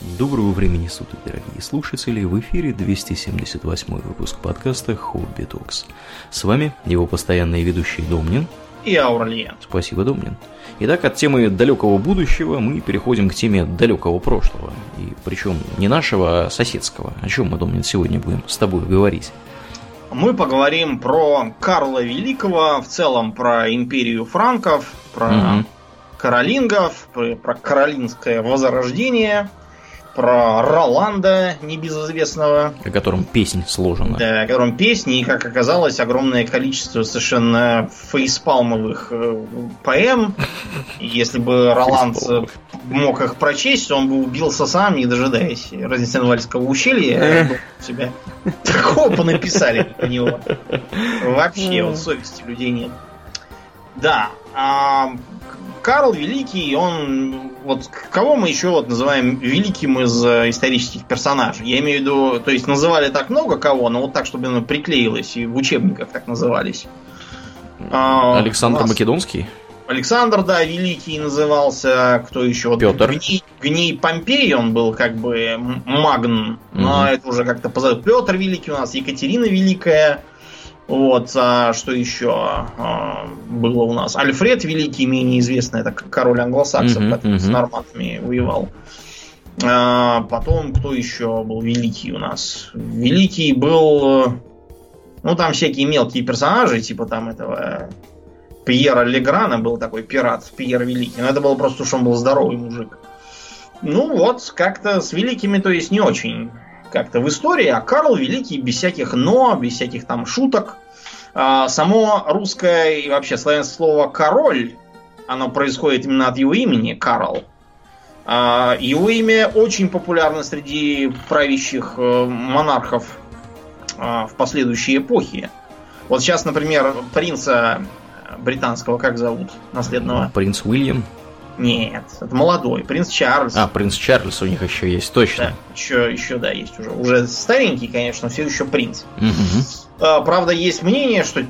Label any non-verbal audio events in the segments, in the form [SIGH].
Доброго времени суток, дорогие слушатели! В эфире 278 выпуск подкаста «Хобби Токс». С вами его постоянные ведущие Домнин и Аурлиен. Спасибо, Домнин. Итак, от темы далекого будущего мы переходим к теме далекого прошлого. И причем не нашего, а соседского. О чем мы, Домнин, сегодня будем с тобой говорить? Мы поговорим про Карла Великого, в целом про империю франков, про угу. каролингов, про, про каролинское возрождение, про Роланда, небезызвестного. О котором песнь сложена. Да, о котором песни, и, как оказалось, огромное количество совершенно фейспалмовых э, поэм. Если бы Роланд мог их прочесть, он бы убился сам, не дожидаясь Разнесенвальского ущелья. Себя [LAUGHS] такого понаписали на него. Вообще, вот совести людей нет. Да, а Карл Великий, он... Вот кого мы еще вот называем великим из э, исторических персонажей? Я имею в виду, то есть называли так много кого, но вот так, чтобы оно приклеилось, и в учебниках так назывались. А, Александр нас... Македонский? Александр, да, Великий назывался. Кто еще? Петр. Гний, Гний Помпей, он был как бы магн. Но угу. это уже как-то позовут. Петр Великий у нас, Екатерина Великая. Вот, а что еще а, было у нас? Альфред Великий, менее известный, это король англосаксов, uh-huh, который uh-huh. с норматами воевал. А, потом, кто еще был великий у нас? Великий был... Ну, там всякие мелкие персонажи, типа там этого Пьера Леграна был такой пират, Пьер Великий. Но это было просто, что он был здоровый мужик. Ну вот, как-то с великими, то есть не очень как-то в истории, а Карл Великий без всяких «но», без всяких там шуток. А, само русское и вообще славянское слово «король», оно происходит именно от его имени, Карл. А, его имя очень популярно среди правящих э, монархов а, в последующие эпохи. Вот сейчас, например, принца британского, как зовут, наследного? Принц Уильям. Нет, это молодой, принц Чарльз. А, принц Чарльз у них еще есть, точно. Да, еще, еще, да, есть уже. Уже старенький, конечно, все еще принц. Угу. А, правда, есть мнение, что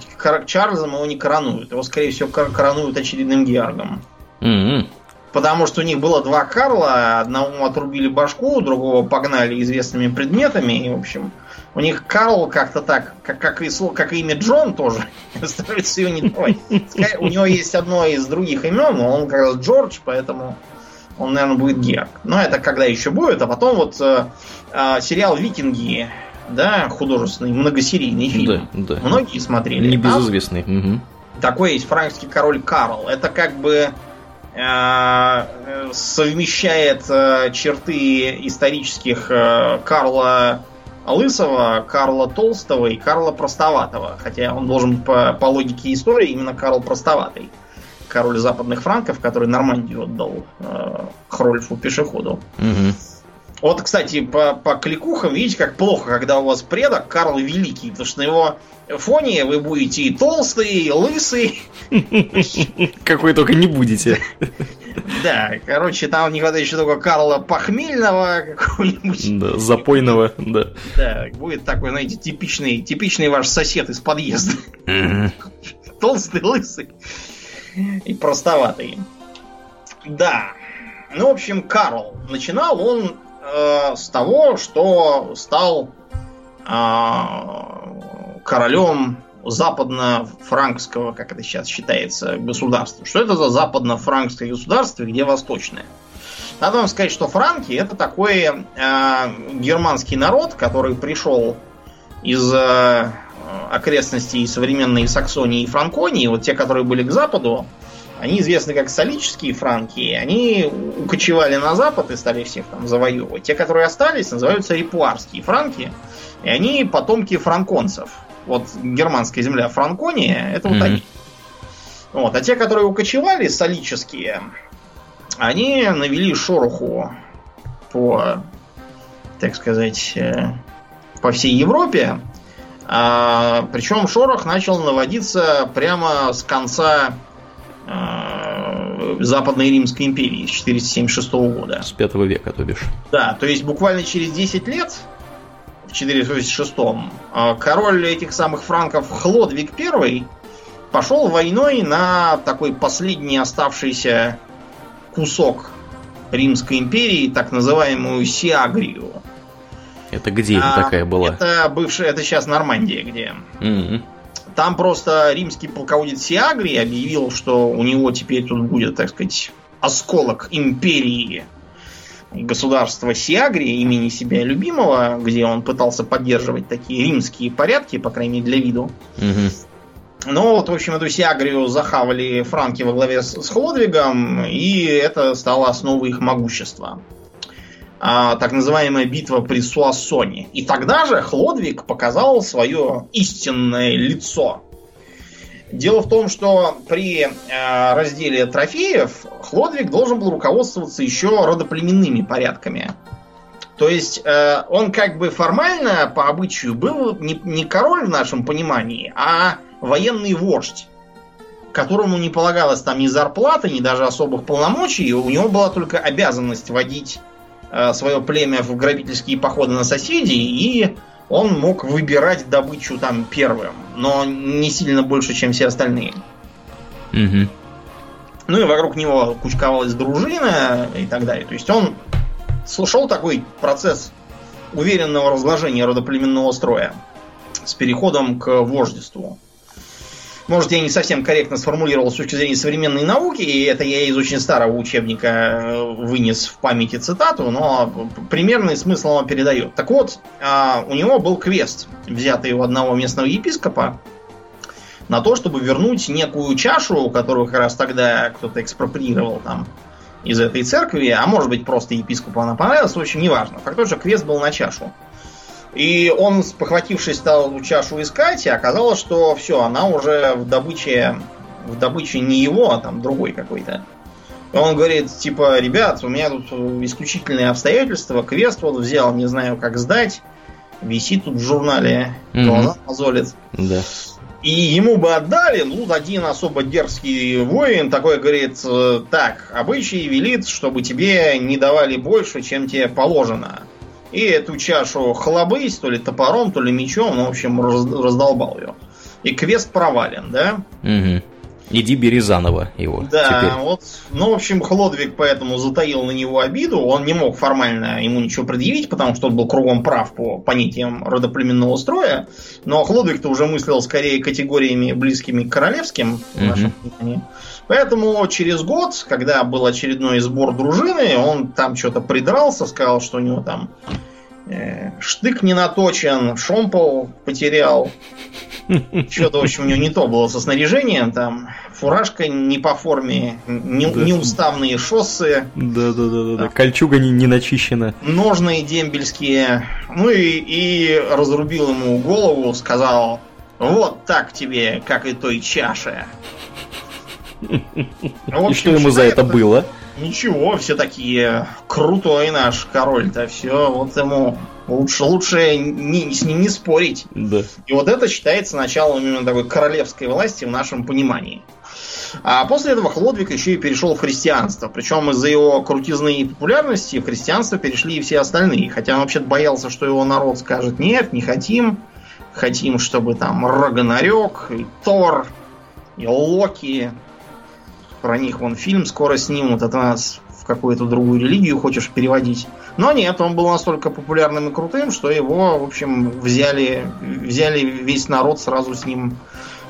Чарльзом его не коронуют. Его, скорее всего, коронуют очередным Георгом. Угу. Потому что у них было два Карла, одному отрубили башку, другого погнали известными предметами, и, в общем, у них Карл как-то так, как, как, и, как и имя Джон тоже, [LAUGHS] стараются ее не давать. У него есть одно из других имен, но он как раз Джордж, поэтому он, наверное, будет Герк. Но это когда еще будет, а потом вот э, э, сериал Викинги, да, художественный, многосерийный фильм. Да, да. Многие смотрели. Небезызвестный. Угу. Такой есть франкский король Карл. Это как бы совмещает э, черты исторических э, Карла Лысого, Карла Толстого и Карла Простоватого. Хотя он должен по, по логике истории именно Карл Простоватый. Король западных франков, который Нормандию отдал э, Хрольфу пешеходу. Угу. Вот, кстати, по, по кликухам, видите, как плохо, когда у вас предок Карл Великий, потому что на его фоне вы будете и толстый, и лысый. Какой только не будете. Да, короче, там не хватает еще только Карла Похмельного какого-нибудь. Да, запойного, да. Да, будет такой, знаете, типичный, типичный ваш сосед из подъезда. Толстый, лысый и простоватый. Да. Ну, в общем, Карл. Начинал он э, с того, что стал э, королем западно-франкского, как это сейчас считается, государства. Что это за западно-франкское государство где восточное? Надо вам сказать, что франки это такой э, германский народ, который пришел из э, окрестностей современной Саксонии и Франконии. Вот те, которые были к западу, они известны как солические франки. Они укочевали на запад и стали всех там завоевывать. Те, которые остались, называются репуарские франки. И они потомки франконцев. Вот германская земля Франкония, это mm-hmm. вот они. Вот. А те, которые укочевали, солические, они навели шороху по, так сказать, э, по всей Европе. А, причем шорох начал наводиться прямо с конца а, Западной Римской империи с 476 года. С 5 века, то бишь. Да, то есть буквально через 10 лет в 486-м, а, король этих самых франков Хлодвиг I пошел войной на такой последний оставшийся кусок Римской империи, так называемую Сиагрию. Это где а, такая была? Это бывшая, это сейчас Нормандия, где. Mm-hmm. Там просто римский полководец Сиагрий объявил, что у него теперь тут будет, так сказать, осколок империи государства Сиагрии имени себя любимого, где он пытался поддерживать такие римские порядки, по крайней мере, для виду. Угу. Ну вот, в общем, эту Сиагрию захавали франки во главе с, с Хлодвигом, и это стало основой их могущества. А, так называемая битва при Суассоне. И тогда же Хлодвиг показал свое истинное лицо. Дело в том, что при э, разделе трофеев Хлодвиг должен был руководствоваться еще родоплеменными порядками. То есть э, он как бы формально по обычаю был не, не король в нашем понимании, а военный вождь, которому не полагалось там ни зарплаты, ни даже особых полномочий. У него была только обязанность водить э, свое племя в грабительские походы на соседей и он мог выбирать добычу там первым, но не сильно больше, чем все остальные. Угу. Ну и вокруг него кучковалась дружина и так далее. То есть он слушал такой процесс уверенного разложения родоплеменного строя с переходом к вождеству. Может, я не совсем корректно сформулировал с точки зрения современной науки, и это я из очень старого учебника э, вынес в памяти цитату, но примерный смысл он передает. Так вот, а, у него был квест, взятый у одного местного епископа, на то, чтобы вернуть некую чашу, которую как раз тогда кто-то экспроприировал там из этой церкви, а может быть просто епископу она понравилась, в общем, неважно. Факт то, что квест был на чашу. И он, похватившись, стал эту чашу искать, и оказалось, что все, она уже в добыче, в добыче не его, а там другой какой-то. И он говорит, типа, ребят, у меня тут исключительные обстоятельства, квест вот взял, не знаю, как сдать, висит тут в журнале, mm-hmm. глаза мозолит. Да. И ему бы отдали, ну, один особо дерзкий воин такой говорит, так, обычай велит, чтобы тебе не давали больше, чем тебе положено. И эту чашу хлобысь, то ли топором, то ли мечом, ну, в общем, раз, раздолбал ее. И квест провален, да? Угу. Иди бери заново его. Да, теперь. вот. Ну, в общем, Хлодвиг поэтому затаил на него обиду. Он не мог формально ему ничего предъявить, потому что он был кругом прав по понятиям родоплеменного строя. Но Хлодвиг-то уже мыслил скорее категориями близкими к королевским в нашем понимании. Поэтому через год, когда был очередной сбор дружины, он там что-то придрался, сказал, что у него там штык не наточен, шомпол потерял. Что-то, в общем, у него не то было со снаряжением, там фуражка не по форме, не, да. неуставные шоссы. Да, да, да, да, да. Кольчуга не, не начищена. Ножные дембельские. Ну и, и разрубил ему голову, сказал: Вот так тебе, как и той чаше. [LAUGHS] И что ему за это было? Ничего, все такие крутой наш король-то, все, вот ему лучше, лучше не, с ним не спорить. Да. И вот это считается началом именно такой королевской власти в нашем понимании. А после этого Хлодвиг еще и перешел в христианство. Причем из-за его крутизны и популярности в христианство перешли и все остальные. Хотя он вообще боялся, что его народ скажет нет, не хотим. Хотим, чтобы там Рагонарек, и Тор, и Локи, про них вон фильм скоро снимут, ты нас в какую-то другую религию хочешь переводить. Но нет, он был настолько популярным и крутым, что его, в общем, взяли, взяли весь народ сразу с ним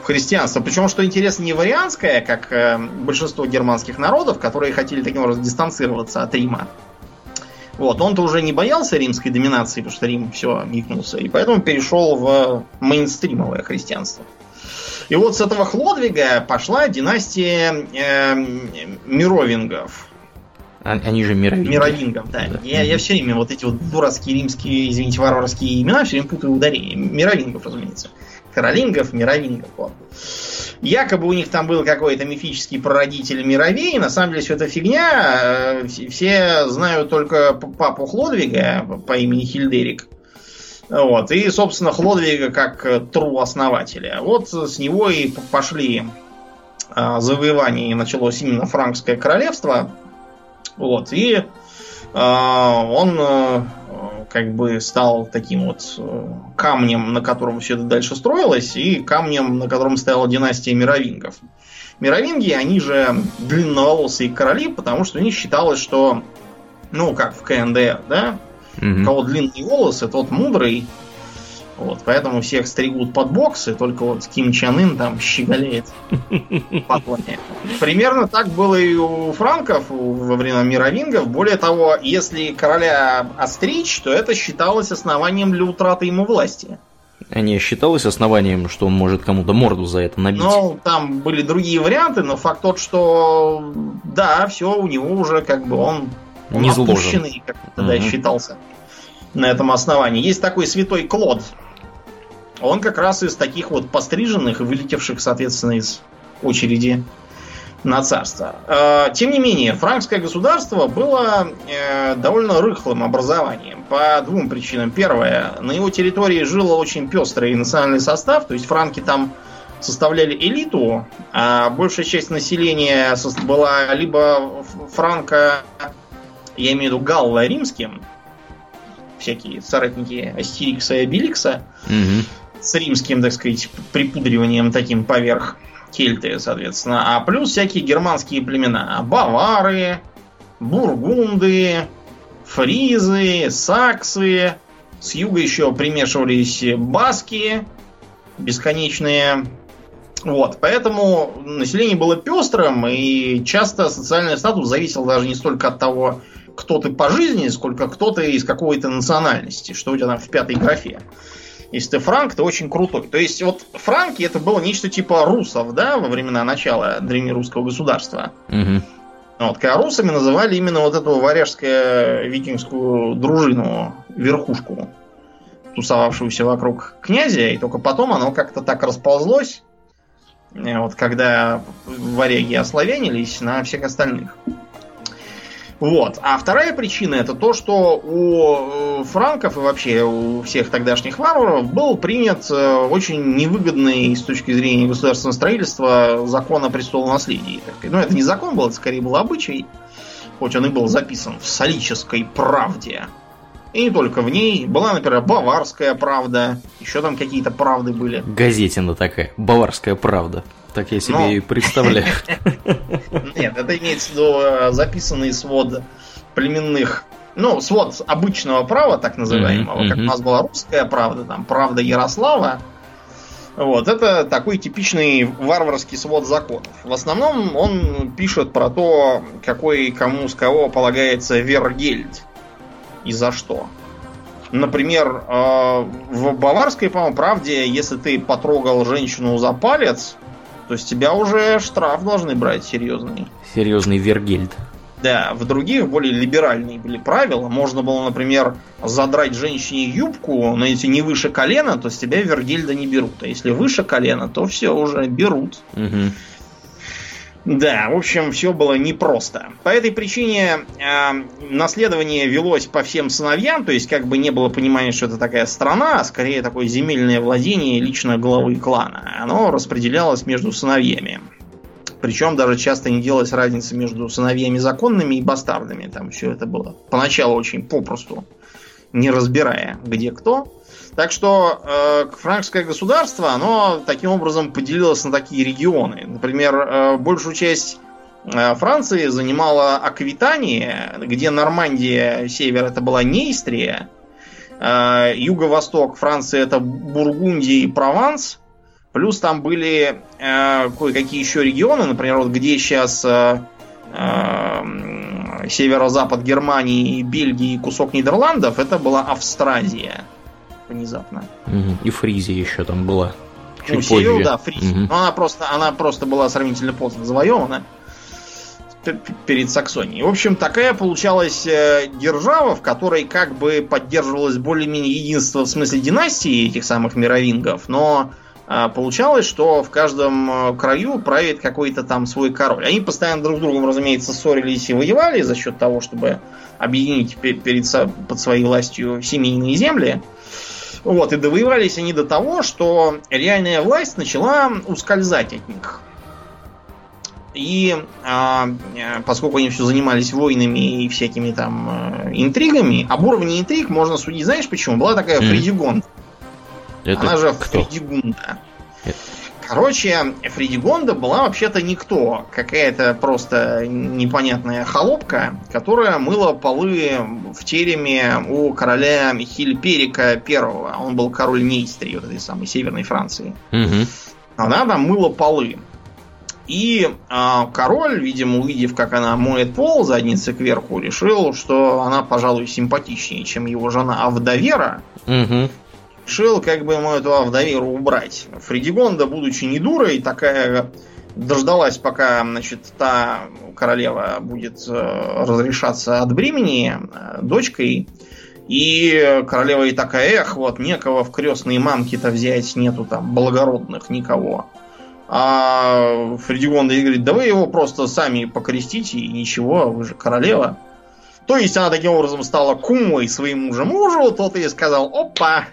в христианство. Причем, что интересно, не варианское, как э, большинство германских народов, которые хотели таким образом дистанцироваться от Рима. Вот, он-то уже не боялся римской доминации, потому что Рим все гикнулся, и поэтому перешел в мейнстримовое христианство. И вот с этого Хлодвига пошла династия э, мировингов. А, они же мировинги. Мировингов, да. да. Я, я все время вот эти вот дурацкие римские, извините, варварские имена все время путаю ударения. Мировингов, разумеется. Каролингов, мировингов. Вот. Якобы у них там был какой-то мифический прародитель Мировей. На самом деле все это фигня. Э, все знают только папу Хлодвига по имени Хильдерик. Вот. И, собственно, Хлодвига как э, тру основателя. Вот с него и пошли а, завоевания, и началось именно Франкское королевство. Вот. И а, он а, как бы стал таким вот камнем, на котором все это дальше строилось, и камнем, на котором стояла династия мировингов. Мировинги, они же длинноволосые короли, потому что у них считалось, что Ну, как в КНДР, да? У кого длинные волосы, тот мудрый. Вот, поэтому всех стригут под боксы, только вот Ким Чен Ын там щеголеет по Примерно так было и у франков во времена мировингов. Более того, если короля остричь, то это считалось основанием для утраты ему власти. А не считалось основанием, что он может кому-то морду за это набить? Ну, там были другие варианты, но факт тот, что да, все, у него уже как бы он, он не опущенный, как тогда угу. считался на этом основании. Есть такой святой Клод, он как раз из таких вот постриженных и вылетевших, соответственно, из очереди на царство. Э, тем не менее, франкское государство было э, довольно рыхлым образованием по двум причинам. Первое, на его территории жило очень пестрый национальный состав, то есть франки там составляли элиту, а большая часть населения была либо франко, я имею в виду галла римским, всякие соратники Астерикса и Обеликса, угу с римским, так сказать, припудриванием таким поверх кельты, соответственно. А плюс всякие германские племена. Бавары, бургунды, фризы, саксы. С юга еще примешивались баски бесконечные. Вот, поэтому население было пестрым, и часто социальный статус зависел даже не столько от того, кто ты по жизни, сколько кто ты из какой-то национальности, что у тебя там в пятой графе. Если ты франк, ты очень крутой. То есть вот франки это было нечто типа русов, да, во времена начала древнерусского государства. Угу. Вот, когда русами называли именно вот эту варяжскую викингскую дружину, верхушку, тусовавшуюся вокруг князя, и только потом оно как-то так расползлось, э, вот когда варяги ославянились на всех остальных. Вот. А вторая причина это то, что у э, франков и вообще у всех тогдашних варваров был принят э, очень невыгодный с точки зрения государственного строительства закон о престолонаследии. Ну, это не закон был, это скорее был обычай, хоть он и был записан в солической правде. И не только в ней. Была, например, баварская правда. Еще там какие-то правды были. Газетина такая. Баварская правда. Так я себе Но... и представляю. [LAUGHS] Нет, это имеется в виду э, записанный свод племенных ну, свод обычного права, так называемого, как у нас была русская правда, там, правда Ярослава. Вот, это такой типичный варварский свод законов. В основном он пишет про то, какой кому с кого полагается вергельд и за что. Например, э, в баварской, по-моему, правде, если ты потрогал женщину за палец, то есть тебя уже штраф должны брать серьезный. Серьезный вергельд. Да, в других более либеральные были правила. Можно было, например, задрать женщине юбку, но если не выше колена, то с тебя вергельда не берут. А если выше колена, то все уже берут. Угу. Да, в общем, все было непросто. По этой причине э, наследование велось по всем сыновьям, то есть как бы не было понимания, что это такая страна, а скорее такое земельное владение лично главы клана. Оно распределялось между сыновьями. Причем даже часто не делалась разница между сыновьями законными и бастардами. Там все это было поначалу очень попросту, не разбирая, где кто. Так что э, франкское государство, оно таким образом поделилось на такие регионы. Например, э, большую часть э, Франции занимала Аквитания, где Нормандия, север это была Нейстрия, э, юго-восток Франции это Бургундия и Прованс, плюс там были э, кое-какие еще регионы, например, вот где сейчас э, э, северо-запад Германии, Бельгии и кусок Нидерландов, это была Австразия внезапно. Угу. И Фризи еще там была. Чуть ну, позже. Севил, да, Фризи. Угу. Но она просто, она просто была сравнительно поздно завоевана перед Саксонией. В общем, такая получалась э, держава, в которой как бы поддерживалось более-менее единство в смысле династии этих самых мировингов, но э, получалось, что в каждом э, краю правит какой-то там свой король. Они постоянно друг с другом, разумеется, ссорились и воевали за счет того, чтобы объединить перед, под своей властью семейные земли. Вот, и довоевались они до того, что реальная власть начала ускользать от них. И а, поскольку они все занимались войнами и всякими там э, интригами, об уровне интриг можно судить, знаешь почему? Была такая mm. Фредигонда. Это Она же кто? Фредигунда. Это... Короче, Фредигонда была вообще-то никто. Какая-то просто непонятная холопка, которая мыла полы в тереме у короля Хильперика Первого. Он был король Нейстрии, вот этой самой северной Франции. Угу. Она там мыла полы. И а, король, видимо, увидев, как она моет пол задницей кверху, решил, что она, пожалуй, симпатичнее, чем его жена Авдовера. Угу. Решил, как бы ему эту Авдоверу убрать. Фредигонда, будучи не дурой, такая дождалась, пока, значит, та королева будет э, разрешаться от бремени э, дочкой. И королева и такая, эх, вот некого в крестные мамки-то взять, нету там благородных никого. А Фредигонда ей говорит, да вы его просто сами покрестите и ничего, вы же королева. То есть она таким образом стала кумой своему же мужу, тот ей сказал, опа,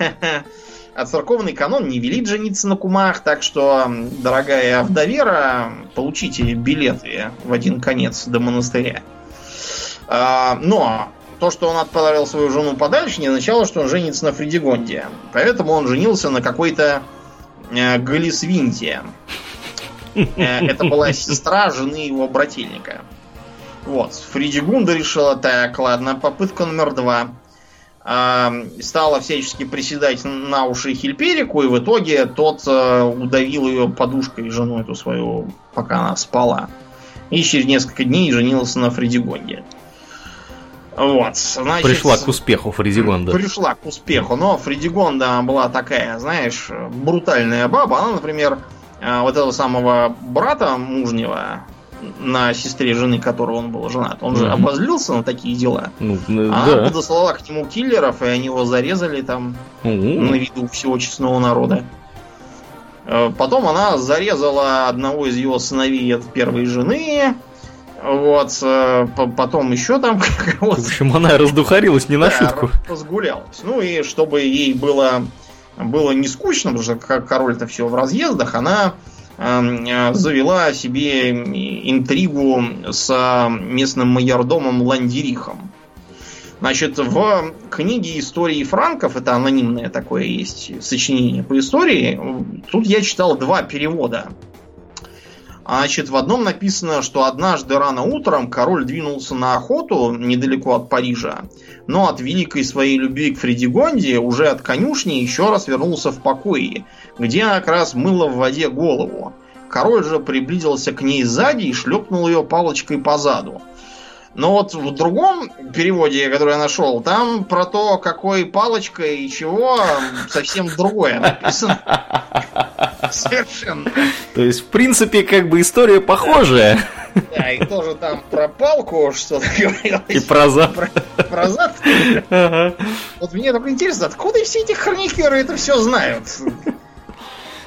а церковный канон не велит жениться на кумах, так что, дорогая вдовера, получите билеты в один конец до монастыря. А, но то, что он отправил свою жену подальше, не означало, что он женится на Фредигонде. Поэтому он женился на какой-то э, Галисвинте. Э, это была сестра жены его брательника. Вот, Фридигунда решила, так, ладно, попытка номер два. А, стала всячески приседать на уши Хильперику, и в итоге тот э, удавил ее подушкой, жену эту свою, пока она спала. И через несколько дней женился на Фредигонде. Вот, значит, Пришла к успеху Фредигонда. Пришла к успеху, но Фредигонда была такая, знаешь, брутальная баба. Она, например, э, вот этого самого брата мужнего, на сестре жены, которого он был женат. Он же Мгм. обозлился на такие дела. Ну, Она да. подослала к нему киллеров, и они его зарезали там Мгм. на виду всего честного народа. Э, Потом она зарезала одного из его сыновей от первой жены. Вот, э, по- потом еще там [LAUGHS] В кого-то общем, она раздухарилась не на да, шутку. разгулялась. Ну и чтобы ей было, было не скучно, потому что король-то все в разъездах, она завела себе интригу с местным майордомом Ландерихом. Значит, в книге истории франков, это анонимное такое есть сочинение по истории, тут я читал два перевода. Значит, в одном написано, что однажды рано утром король двинулся на охоту недалеко от Парижа, но от великой своей любви к Фредигонде уже от конюшни еще раз вернулся в покое, где как раз мыла в воде голову. Король же приблизился к ней сзади и шлепнул ее палочкой по заду. Но вот в другом переводе, который я нашел, там про то, какой палочкой и чего, совсем другое написано. [LAUGHS] Совершенно. То есть, в принципе, как бы история похожая. Да, и тоже там про палку что-то [LAUGHS] И говорилось. про зад. Про, про зад. Ага. Вот мне только интересно, откуда все эти хроникеры это все знают?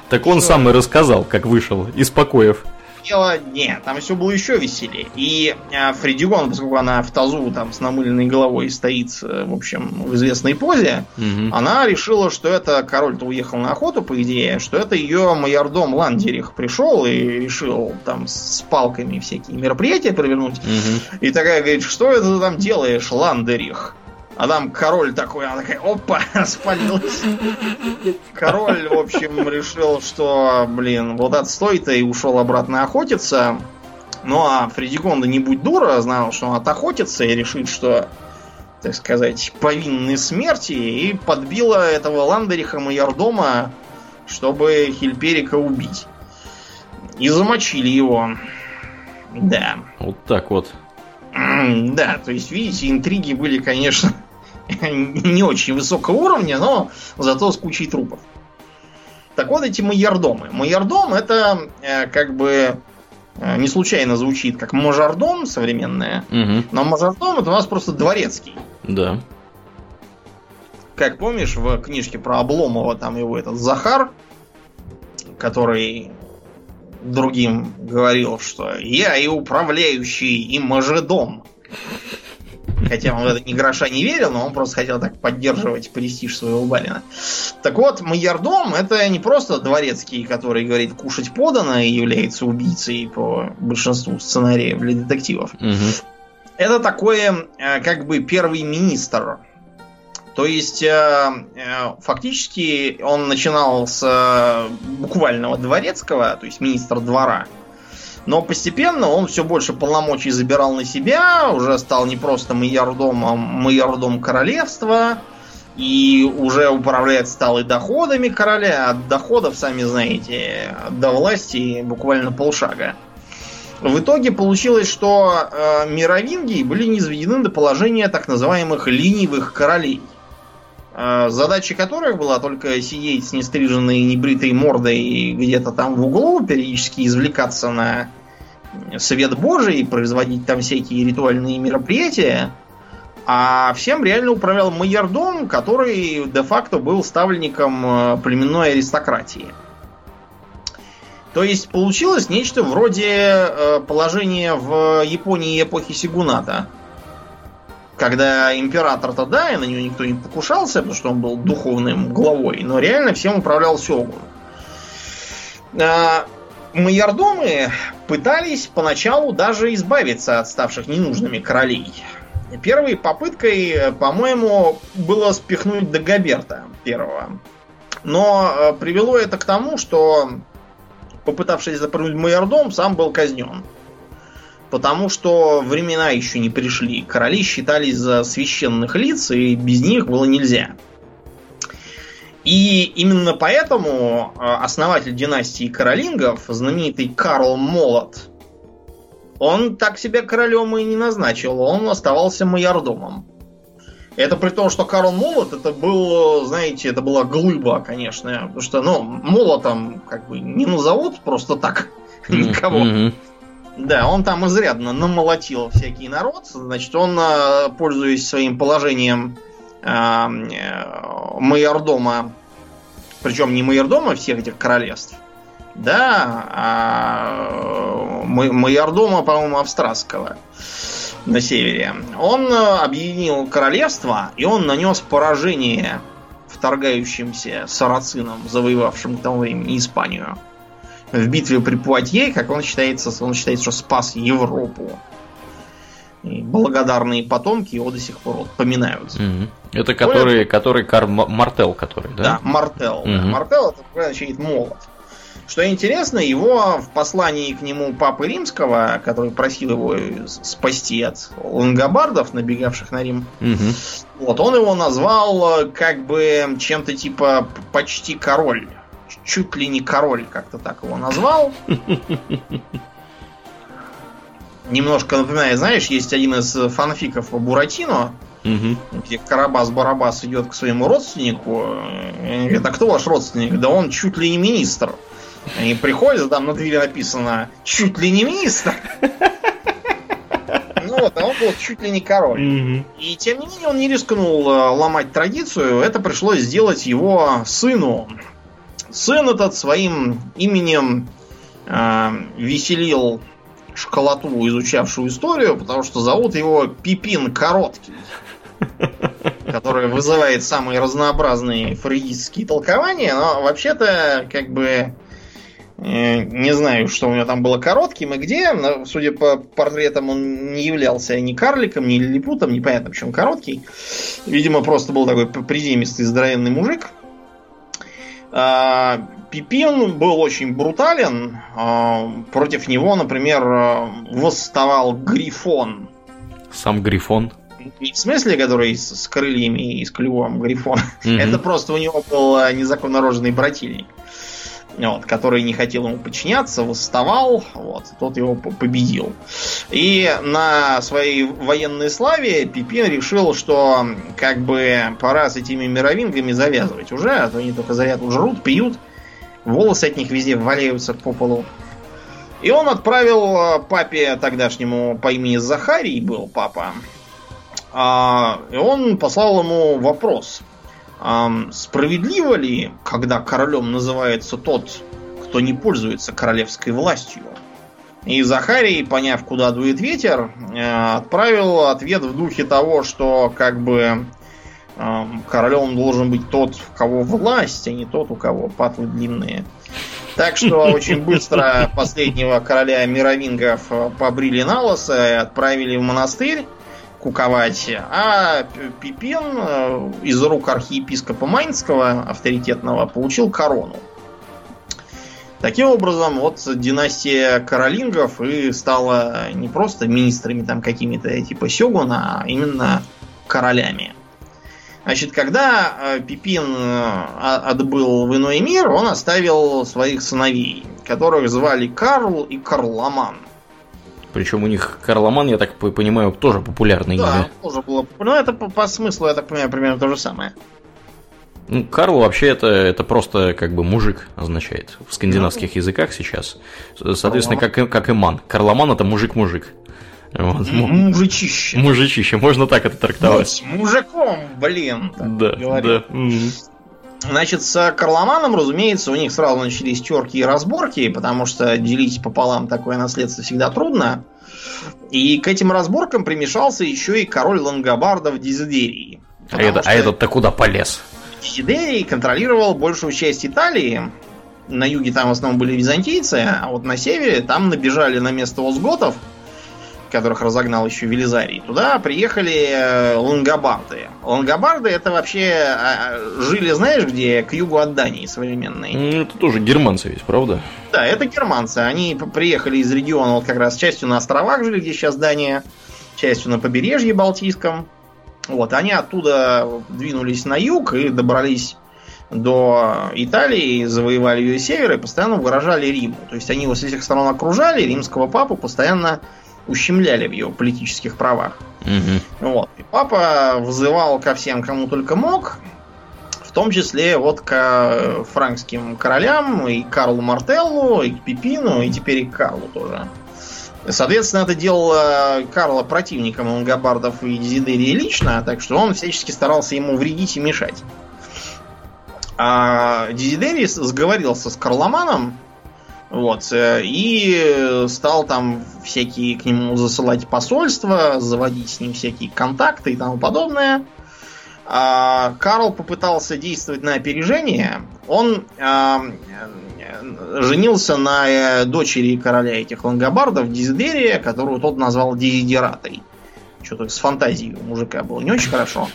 Так он сам и рассказал, как вышел из покоев. Дело, нет, там все было еще веселее. И а, Фредигон, поскольку она в тазу там с намыленной головой стоит, э, в общем, в известной позе, Мгм. она решила, что это король-то уехал на охоту, по идее, что это ее майордом Ландерих пришел и решил там с палками всякие мероприятия провернуть. Мгм. И такая говорит, что это ты там делаешь, Ландерих? А там король такой, она такая, опа, [LAUGHS] спалилась. Король, в общем, решил, что, блин, вот отстой-то и ушел обратно охотиться. Ну а Фредигонда не будь дура, знал, что он отохотится и решит, что, так сказать, повинны смерти, и подбила этого Ландериха майордома, чтобы Хильперика убить. И замочили его. Да. Вот так вот. Да, то есть, видите, интриги были, конечно, [LAUGHS] не очень высокого уровня, но зато с кучей трупов. Так вот эти майордомы. Майордом это э, как бы э, не случайно звучит как мажордом современное, Мгм. но мажордом это у нас просто дворецкий. Да. Как помнишь, в книжке про Обломова там его этот Захар, который другим говорил, что я и управляющий, и мажедом. Хотя он в это ни гроша не верил, но он просто хотел так поддерживать престиж своего барина. Так вот, майордом это не просто дворецкий, который говорит кушать подано и является убийцей по большинству сценариев для детективов. Это такое, э, как бы, первый министр То есть, э, фактически, он начинал с буквального дворецкого, то есть министра двора, но постепенно он все больше полномочий забирал на себя, уже стал не просто майордом, а майордом королевства, и уже управляет стал и доходами короля. От доходов, сами знаете, до власти буквально полшага. В итоге получилось, что э, мировинги были низведены до положения так называемых ленивых королей. Э, задача которых была только сидеть с нестриженной небритой мордой где-то там в углу, периодически извлекаться на свет Божий, производить там всякие ритуальные мероприятия, а всем реально управлял майордом, который де-факто был ставленником э, племенной аристократии. То есть получилось нечто вроде э, положения в Японии эпохи Сигуната. Когда император-то да, и на него никто не покушался, потому что он был духовным главой, но реально всем управлял Сёгун. А, майордомы пытались поначалу даже избавиться от ставших ненужными королей. Первой попыткой, по-моему, было спихнуть Дагоберта первого. Но э, привело это к тому, что попытавшись запрыгнуть майордом, сам был казнен. Потому что времена еще не пришли. Короли считались за священных лиц, и без них было нельзя. И именно поэтому э, основатель династии Каролингов, знаменитый Карл Молот, он так себя королем и не назначил, он оставался майордомом. Это при том, что Карл Молот, это был, знаете, это была глыба, конечно. Потому что, ну, молотом как бы не назовут просто так [LAUGHS] никого. Да, он там изрядно намолотил всякий народ. Значит, он, э, пользуясь своим положением э, э, майордома, причем не майордома всех этих королевств, да, а майордома, по-моему, австралского на севере. Он э, объединил королевство, и он нанес поражение вторгающимся сарацинам, завоевавшим к тому времени Испанию. В битве при Пуатье, как он считается, он считает, что спас Европу. И благодарные потомки его до сих пор поминают. Mm-hmm. Это который, который Кар Мартел, который, да? Да, Мартел. Mm-hmm. Да. Мартел это означает молот. Что интересно, его в послании к нему Папы Римского, который просил его спасти от лангобардов, набегавших на Рим, угу. вот он его назвал как бы чем-то типа почти король. Чуть ли не король, как-то так его назвал. Немножко напоминает, знаешь, есть один из фанфиков по Буратино, Угу. Где Карабас-Барабас идет к своему родственнику. И говорит, а кто ваш родственник? Да он чуть ли не министр. Они приходят, там на двери написано чуть ли не министр. Ну вот, а он был чуть ли не король. И тем не менее он не рискнул э, ломать традицию. Это пришлось сделать его сыну. Сын этот своим именем э, веселил школоту, изучавшую историю, потому что зовут его Пипин Короткий. Который вызывает самые разнообразные фрейдистские толкования, но вообще-то, как бы, Э, не знаю, что у него там было коротким и где. Но, судя по портретам, он не являлся ни карликом, ни лилипутом. Непонятно, почему короткий. Видимо, просто был такой приземистый, здоровенный мужик. А, Пипин был очень брутален. А, против него, например, восставал Грифон. Сам Грифон? Не в смысле, который с, с крыльями и с клювом Грифон. Mm-hmm. Это просто у него был незаконно рожденный брательник вот, который не хотел ему подчиняться, восставал, вот, тот его победил. И на своей военной славе Пипин решил, что как бы пора с этими мировингами завязывать уже, а то они только заряд жрут, пьют, волосы от них везде валяются по полу. И он отправил папе тогдашнему по имени Захарий был папа. А, и он послал ему вопрос справедливо ли, когда королем называется тот, кто не пользуется королевской властью? И Захарий, поняв, куда дует ветер, э, отправил ответ в духе того, что как бы королем должен быть тот, у кого власть, а не тот, у кого патлы длинные. Так что очень быстро [LAUGHS] последнего короля мировингов побрили на лосо и отправили в монастырь, куковать, а Пипин э, из рук архиепископа Майнского, авторитетного, получил корону. Таким образом, вот династия Каролингов и стала не просто министрами там какими-то типа Сёгуна, а именно королями. Значит, когда э, Пипин э, отбыл в иной мир, он оставил своих сыновей, которых звали Карл и Карломан. Причем у них Карломан, я так понимаю, тоже популярный да, имя. Да, тоже было популярно. Ну, это по, по смыслу, я так понимаю, примерно то же самое. Ну, Карл вообще это, это просто как бы мужик означает в скандинавских языках сейчас. Соответственно, как, как иман. Карломан это мужик-мужик. Вот. Мужичище. Мужичище, можно так это трактовать. Быть мужиком, блин. Да, говорят. да. Значит, с Карломаном, разумеется, у них сразу начались терки и разборки, потому что делить пополам такое наследство всегда трудно. И к этим разборкам примешался еще и король лангобардов Дезидерии. А, это, а этот-то куда полез? Дезидерий контролировал большую часть Италии. На юге там в основном были византийцы, а вот на севере там набежали на место осготов – которых разогнал еще Велизарий, туда приехали э, лангобарды. Лангобарды это вообще а, а, жили, знаешь, где? К югу от Дании современной. Ну, это тоже германцы ведь, правда? Да, это германцы. Они приехали из региона, вот как раз частью на островах жили, где сейчас Дания, частью на побережье Балтийском. Вот, они оттуда двинулись на юг и добрались до Италии, завоевали ее север и постоянно угрожали Риму. То есть они его с этих сторон окружали, римского папу постоянно ущемляли в его политических правах. Угу. Вот. И папа вызывал ко всем, кому только мог, в том числе вот к франкским королям, и Карлу Мартеллу, и к Пипину, и теперь и к Карлу тоже. Соответственно, это делало Карла противником лангобардов и Дезидерии лично, так что он всячески старался ему вредить и мешать. А Дезидерий сговорился с Карломаном, вот. Э, и стал там всякие к нему засылать посольства, заводить с ним всякие контакты и тому подобное. А Карл попытался действовать на опережение. Он а, женился на э, дочери короля этих лангобардов, Дезидерия, которую тот назвал Дезидератой. Что-то с фантазией у мужика было не очень хорошо.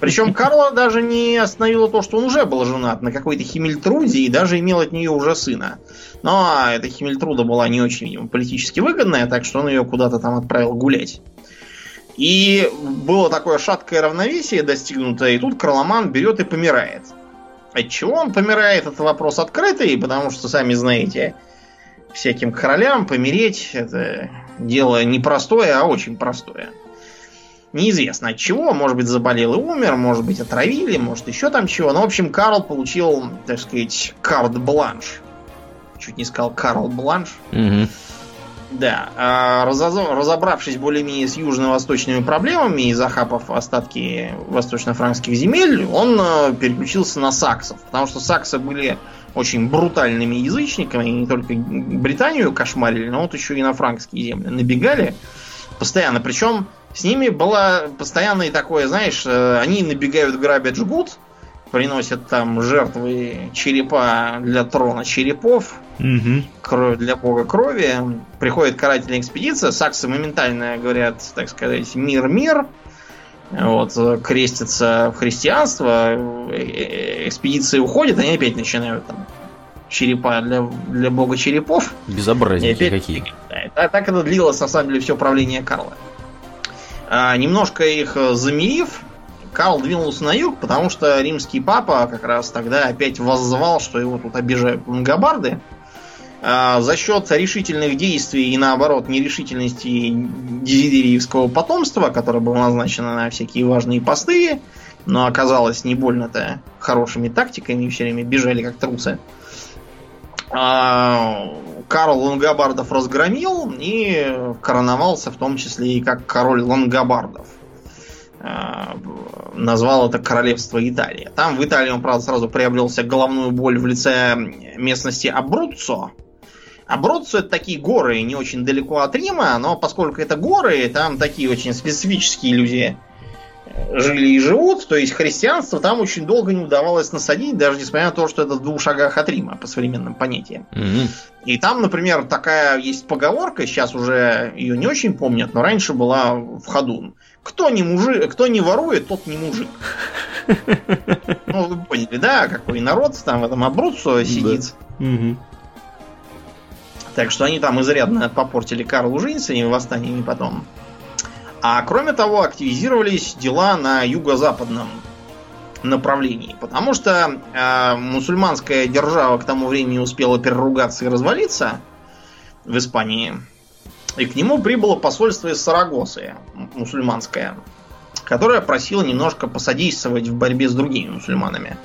Причем Карла даже не остановило то, что он уже был женат на какой-то Химмельтруде и даже имел от нее уже сына. Но эта Химмельтруда была не очень, видимо, политически выгодная, так что он ее куда-то там отправил гулять. И было такое шаткое равновесие достигнутое, и тут Кроломан берет и помирает. От чего он помирает, это вопрос открытый, потому что, сами знаете, всяким королям помереть это дело не простое, а очень простое. Неизвестно от чего, может быть заболел и умер, может быть отравили, может еще там чего. Но, в общем, Карл получил, так сказать, карт-бланш чуть не сказал Карл Бланш. Угу. Да, а, разобравшись более-менее с южно-восточными проблемами и захапав остатки восточно-франкских земель, он а, переключился на саксов, потому что саксы были очень брутальными язычниками, не только Британию кошмарили, но вот еще и на франкские земли набегали постоянно. Причем с ними было постоянное такое, знаешь, э, они набегают, грабят, жгут, приносят там жертвы черепа для трона черепов, угу. кровь для бога крови. Приходит карательная экспедиция, саксы моментально говорят, так сказать, мир-мир. Вот, крестятся в христианство, э, э, экспедиции уходят, они опять начинают там черепа для, для бога черепов. Безобразники опять, какие. Да, так это длилось, на самом деле, все правление Карла. Немножко их замерив, Карл двинулся на юг, потому что римский папа как раз тогда опять воззвал, что его тут обижают лангобарды. А, за счет решительных действий и наоборот нерешительности дезидериевского потомства, которое было назначено на всякие важные посты, но оказалось не больно-то хорошими тактиками, все время бежали как трусы. А, Карл Лангобардов разгромил и короновался в том числе и как король Лангобардов. Э, назвал это королевство Италия. Там в Италии он, правда, сразу приобрел себе головную боль в лице местности Абруццо. Абруццо это такие горы не очень далеко от Рима, но поскольку это горы, там такие очень специфические люди жили и живут, то есть христианство там очень долго не удавалось насадить, даже несмотря на то, что это в двух шагах от Рима, по современным понятиям. Mm-hmm. И там, например, такая есть поговорка, сейчас уже ее не очень помнят, но раньше была в ходу. кто не мужик, кто не ворует, тот не мужик. [LAUGHS] Ну, вы поняли, да, какой народ там в этом Абруццо сидит. Так что они там изрядно попортили Карлу жизнь своими восстаниями потом. А кроме того, активизировались дела на юго-западном направлении. Потому что э, мусульманская держава к тому времени успела переругаться и развалиться в Испании. И к нему прибыло посольство из Сарагосы, мусульманское, которое просило немножко посодействовать в борьбе с другими мусульманами.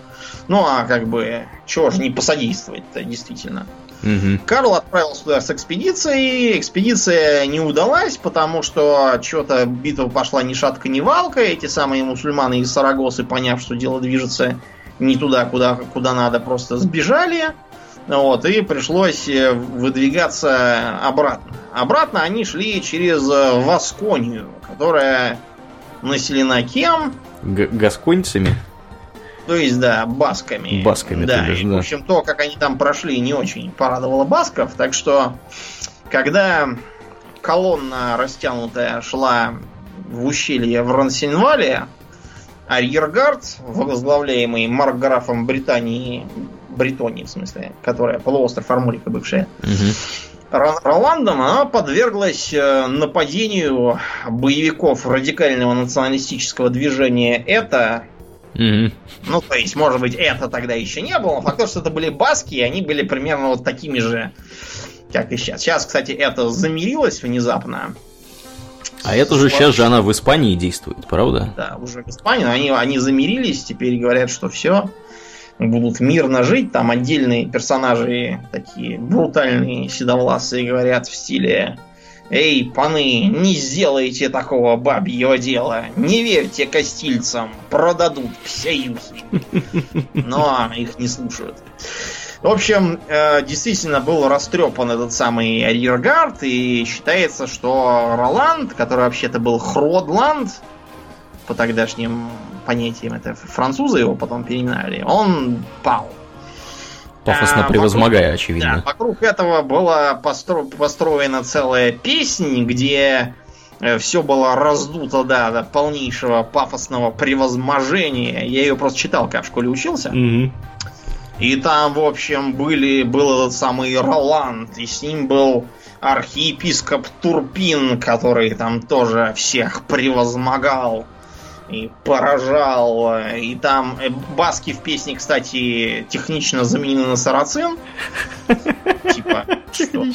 Ну а как бы, чего же не посодействовать-то, действительно. Угу. Карл отправился туда с экспедицией. Экспедиция не удалась, потому что что-то битва пошла ни шатка, ни валка. Эти самые мусульманы из Сарагосы, поняв, что дело движется не туда, куда, куда надо, просто сбежали. Вот, и пришлось э, выдвигаться обратно. Обратно они шли через э, Васконию, которая населена кем? Гасконцами? То есть, да, басками. Басками, да. И, да. В общем, то, как они там прошли, не очень порадовало басков. Так что, когда колонна растянутая шла в ущелье в Рансенвале, арьергард, возглавляемый маркграфом Британии, Бретонии, в смысле, которая полуостров Армурика бывшая, угу. Роландом, она подверглась э, нападению боевиков радикального националистического движения «Это», Mm-hmm. Ну, то есть, может быть, это тогда еще не было. Факт то, что это были баски, и они были примерно вот такими же, как и сейчас. Сейчас, кстати, это замирилось внезапно. А это же сейчас же она в Испании действует, правда? Да, уже в Испании. Они, они замирились, теперь говорят, что все, будут мирно жить. Там отдельные персонажи такие брутальные, седовласые, говорят в стиле Эй, паны, не сделайте такого бабьего дела. Не верьте костильцам, продадут псяюхи. [LAUGHS] Но их не слушают. В общем, э, действительно был растрепан этот самый арьергард, и считается, что Роланд, который вообще-то был Хродланд, по тогдашним понятиям, это французы его потом переименовали, он пал. Пафосно а, превозмогая, вокруг, очевидно. Да, вокруг этого была постро, построена целая песня, где э, все было раздуто, да, до полнейшего пафосного превозможения. Я ее просто читал, когда в школе учился. mm И там, в общем, были, был этот самый Роланд, и с ним был архиепископ Турпин, который там тоже всех превозмогал и поражал. И там э, баски в песне, кстати, технично заменены на сарацин. Типа, что?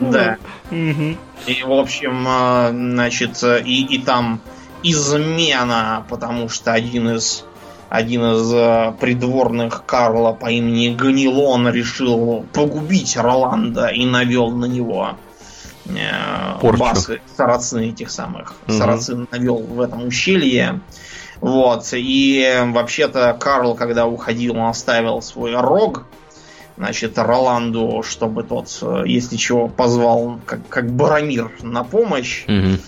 Да. И, в общем, э, значит, и, и там измена, потому что один из один из э, придворных Карла по имени Ганилон решил погубить Роланда и навел на него Порчу. басы сарацины этих самых. Угу. Сарацин навел в этом ущелье. Вот. И вообще-то Карл, когда уходил, он оставил свой рог, значит, Роланду, чтобы тот, э, если чего, позвал как, как Барамир на помощь. Угу.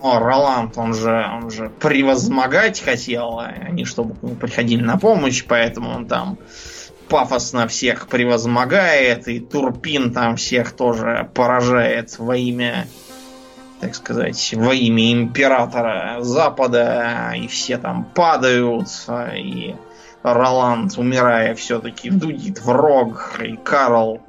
Но Роланд, он же, он же превозмогать хотел, а не чтобы приходили на помощь, поэтому он там пафосно всех превозмогает, и Турпин там всех тоже поражает во имя, так сказать, во имя императора Запада, и все там падают, и Роланд, умирая, все-таки вдудит в рог, и Карл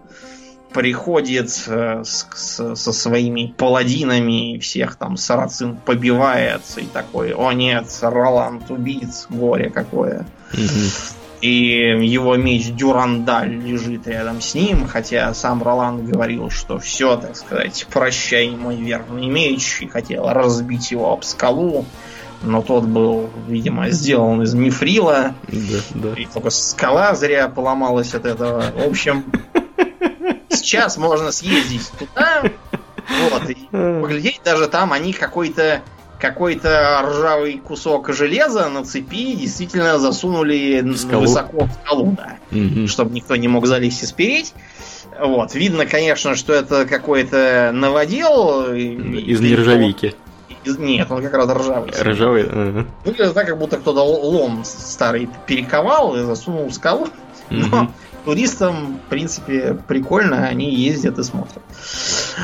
приходит с, с, со своими паладинами, всех там сарацин побивает, и такой, о нет, Роланд убийц, горе какое. Mm-hmm. И его меч Дюрандаль лежит рядом с ним, хотя сам Роланд говорил, что все, так сказать, прощай, мой верный меч, и хотел разбить его об скалу, но тот был, видимо, сделан из мифрила, да, да. и только скала зря поломалась от этого. В общем, сейчас можно съездить туда, вот, и поглядеть даже там они какой-то какой-то ржавый кусок железа на цепи действительно засунули скалу. высоко в скалу, да. Угу. Чтобы никто не мог залезть и спереть. Вот. Видно, конечно, что это какой-то новодел. Из нержавейки. Из... Нет, он как раз ржавый. Ржавый. Ага. Выглядит так, как будто кто-то лом старый перековал и засунул в скалу. Угу. Но туристам, в принципе, прикольно, они ездят и смотрят.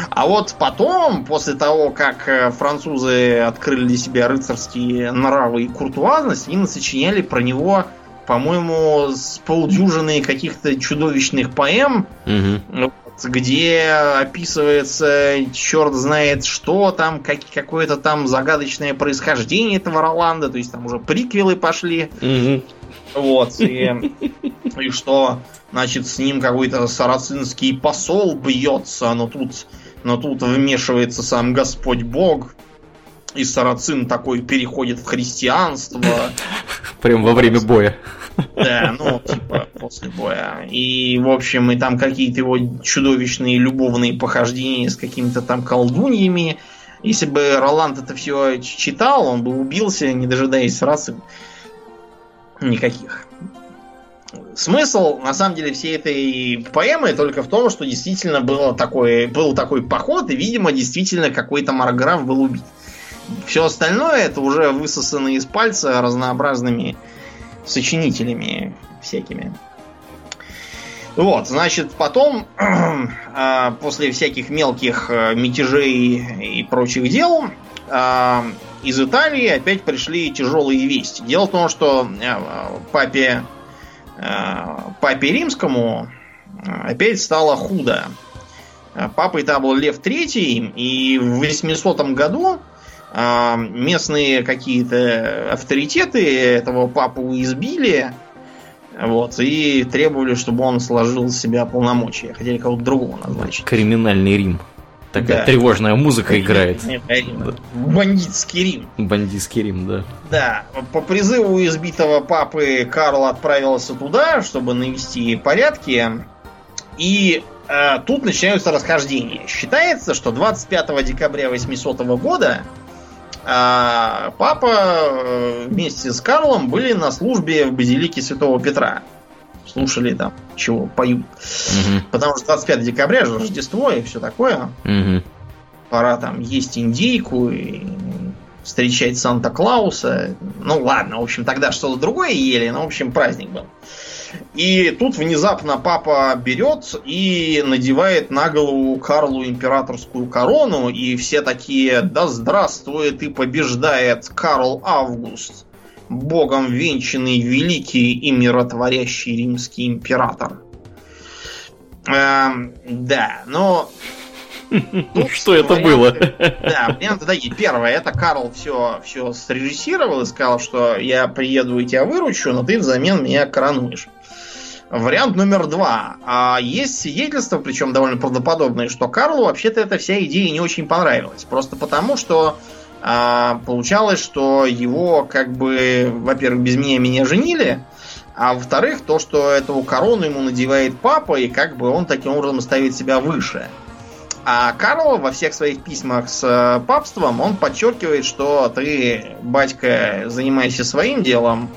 А вот потом, после того, как э, французы открыли для себя рыцарские нравы и куртуазность, они насочиняли про него, по-моему, с полдюжины каких-то чудовищных поэм, угу. где описывается черт знает что там, как, какое-то там загадочное происхождение этого Роланда, то есть там уже приквелы пошли. Угу. Вот, и, [LAUGHS] и что Значит, с ним какой-то сарацинский посол бьется, но тут, но тут вмешивается сам Господь Бог. И сарацин такой переходит в христианство. [LAUGHS] Прям во время боя. Да, ну, типа, после боя. И, в общем, и там какие-то его чудовищные любовные похождения с какими-то там колдуньями. Если бы Роланд это все читал, он бы убился, не дожидаясь сарацин. Никаких. Смысл, на самом деле, всей этой поэмы только в том, что действительно было такое, был такой поход, и, видимо, действительно какой-то Марграф был убит. Все остальное это уже высосано из пальца разнообразными сочинителями всякими. Вот, значит, потом, [CLEARS THROAT] а, после всяких мелких э, мятежей и прочих дел, из Италии опять пришли тяжелые вести. Дело в том, что э, папе Э, папе римскому э, опять стало худо. Папой там был Лев III, и в 800 году местные какие-то авторитеты этого папу избили, вот, и требовали, чтобы он сложил с себя полномочия. Хотели кого-то другого назначить. Криминальный Рим. Такая да. тревожная музыка играет. Бандитский Рим. Бандитский Рим, да. Да. По призыву избитого папы Карл отправился туда, чтобы навести порядки. И э, тут начинаются расхождения. Считается, что 25 декабря 800 года э, папа э, вместе с Карлом были на службе в базилике Святого Петра слушали там, чего поют. Угу. Потому что 25 декабря же Рождество и все такое. Угу. Пора там есть индейку и встречать Санта-Клауса. Ну ладно, в общем, тогда что-то другое ели, но в общем праздник был. И тут внезапно папа берет и надевает на голову Карлу императорскую корону, и все такие, да здравствует и побеждает Карл Август богом венчанный великий и миротворящий римский император. Эм, да, но... [LAUGHS] Что это было? Да, варианты такие. Первое, это Карл все, все срежиссировал и сказал, что я приеду и тебя выручу, но ты взамен меня коронуешь. Вариант номер два. А есть свидетельство, причем довольно правдоподобное, что Карлу вообще-то эта вся идея не очень понравилась. Просто потому, что а, получалось, что его как бы, во-первых, без меня меня женили, а во-вторых, то, что эту корону ему надевает папа, и как бы он таким образом ставит себя выше. А Карл во всех своих письмах с э, папством, он подчеркивает, что ты, батька, занимайся своим делом,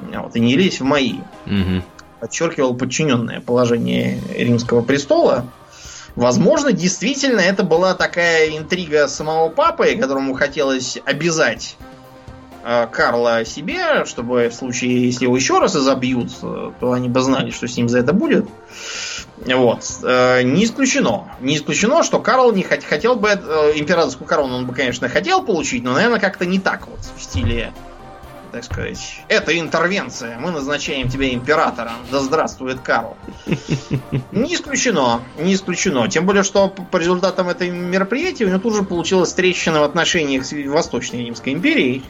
вот, и не лезь в мои. Угу. Подчеркивал подчиненное положение римского престола. Возможно, действительно это была такая интрига самого папы, которому хотелось обязать э, Карла себе, чтобы в случае, если его еще раз изобьют, э, то они бы знали, что с ним за это будет. Вот. Э, не исключено. Не исключено, что Карл не хот- хотел бы императорскую корону, он бы, конечно, хотел получить, но, наверное, как-то не так вот в стиле так сказать, это интервенция, мы назначаем тебя императором, да здравствует Карл. [LAUGHS] Не исключено, не исключено. Тем более, что по результатам этой мероприятия у него тут же получилась трещина в отношениях с Восточной Римской империей,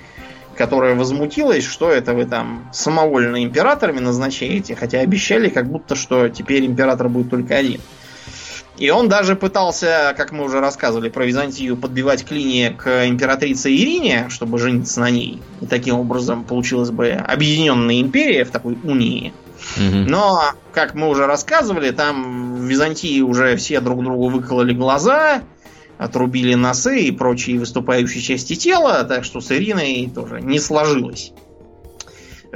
которая возмутилась, что это вы там самовольно императорами назначаете, хотя обещали, как будто, что теперь император будет только один. И он даже пытался, как мы уже рассказывали про Византию, подбивать клини к императрице Ирине, чтобы жениться на ней. И таким образом получилась бы объединенная империя в такой унии. Но, как мы уже рассказывали, там в Византии уже все друг другу выкололи глаза, отрубили носы и прочие выступающие части тела, так что с Ириной тоже не сложилось.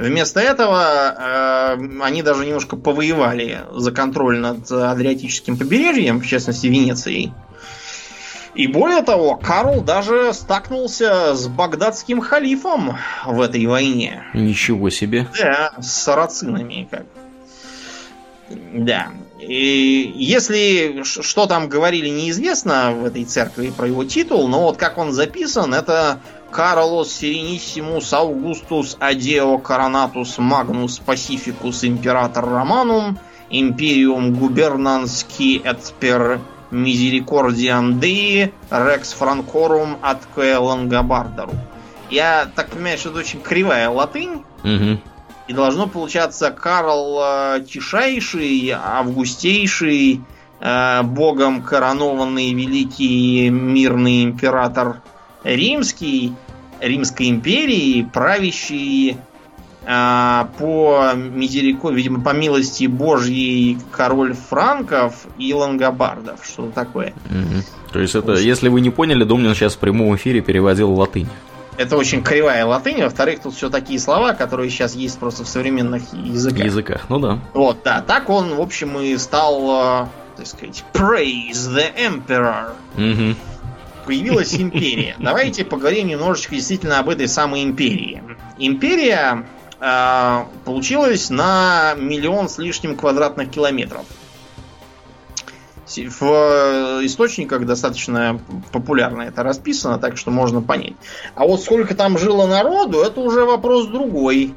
Вместо этого э, они даже немножко повоевали за контроль над Адриатическим побережьем, в частности Венецией. И более того, Карл даже стакнулся с багдадским халифом в этой войне. Ничего себе. Да, с сарацинами как. Да. И если что там говорили, неизвестно в этой церкви про его титул, но вот как он записан, это Карлос Серениссимус Аугустус Адео Коронатус Магнус Пасификус Император Романум Империум Губернански Этпер Мизерикордиам Деи Рекс Франкорум Аткэ Лангобардеру. Я так понимаю, что это очень кривая латынь. Угу. И должно получаться Карл э, Тишайший, Августейший, э, богом коронованный великий мирный император Римский, Римской империи, правящий э, по мизерико, видимо, по милости Божьей король франков и лангобардов. Что такое? Угу. То есть это, если вы не поняли, Домнин сейчас в прямом эфире переводил латынь. Это очень кривая латынь. Во-вторых, тут все такие слова, которые сейчас есть просто в современных языках. Языках, ну да. Вот, да. Так он, в общем, и стал, э, так сказать, praise the emperor. Угу. Появилась империя. [LAUGHS] Давайте поговорим немножечко действительно об этой самой империи. Империя э, получилась на миллион с лишним квадратных километров в э, источниках достаточно популярно это расписано, так что можно понять. А вот сколько там жило народу, это уже вопрос другой.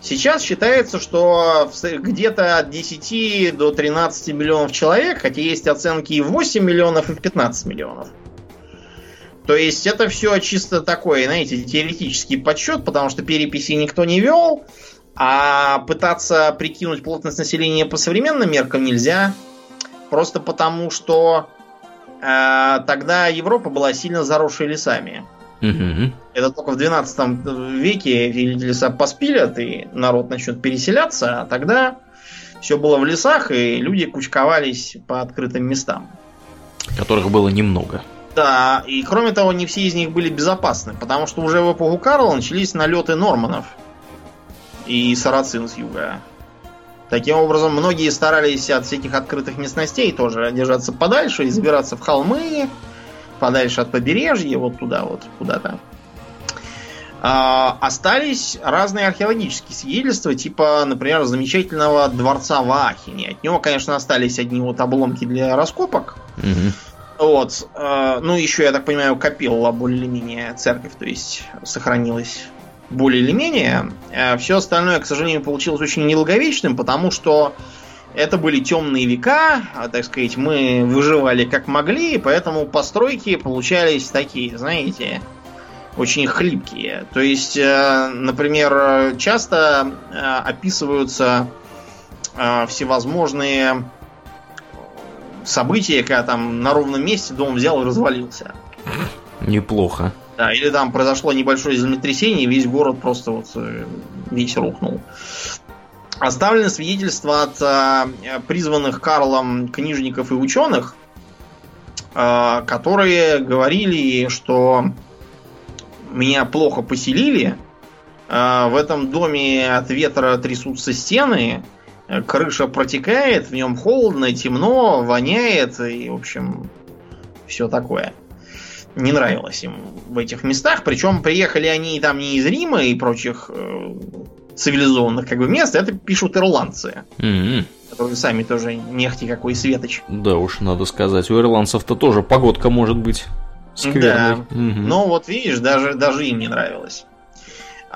Сейчас считается, что где-то от 10 до 13 миллионов человек, хотя есть оценки и в 8 миллионов, и в 15 миллионов. То есть это все чисто такой, знаете, теоретический подсчет, потому что переписи никто не вел, а пытаться прикинуть плотность населения по современным меркам нельзя. Просто потому, что э, тогда Европа была сильно заросшей лесами. Угу. Это только в 12 веке леса поспилят, и народ начнет переселяться, а тогда все было в лесах, и люди кучковались по открытым местам. Которых было немного. Да, и кроме того, не все из них были безопасны, потому что уже в эпоху Карла начались налеты норманов и сарацин с юга. Таким образом, многие старались от всяких открытых местностей тоже держаться подальше и забираться в холмы, подальше от побережья, вот туда вот, куда-то. А, остались разные археологические свидетельства, типа, например, замечательного дворца в Ахине. От него, конечно, остались одни вот обломки для раскопок. Угу. Вот. А, ну, еще, я так понимаю, копила более-менее церковь, то есть сохранилась более или менее. Э, Все остальное, к сожалению, получилось очень недолговечным, потому что это были темные века, а, так сказать, мы выживали как могли, поэтому постройки получались такие, знаете, очень хлипкие. То есть, э, например, часто э, описываются всевозможные события, когда там на ровном месте дом взял и развалился. Неплохо. Да, или там произошло небольшое землетрясение, и весь город просто вот э, весь рухнул. Оставлены свидетельства от э, призванных Карлом книжников и ученых, э, которые говорили, что меня плохо поселили, э, в этом доме от ветра трясутся стены, крыша протекает, в нем холодно, темно, воняет, и, в общем, все такое не нравилось им в этих местах. Причем приехали они там не из Рима и прочих э, цивилизованных как бы мест, это пишут ирландцы. Mm-hmm. Которые сами тоже нехти какой светоч. Да уж, надо сказать, у ирландцев-то тоже погодка может быть скверной. Да. Угу. Но вот видишь, даже, даже им не нравилось.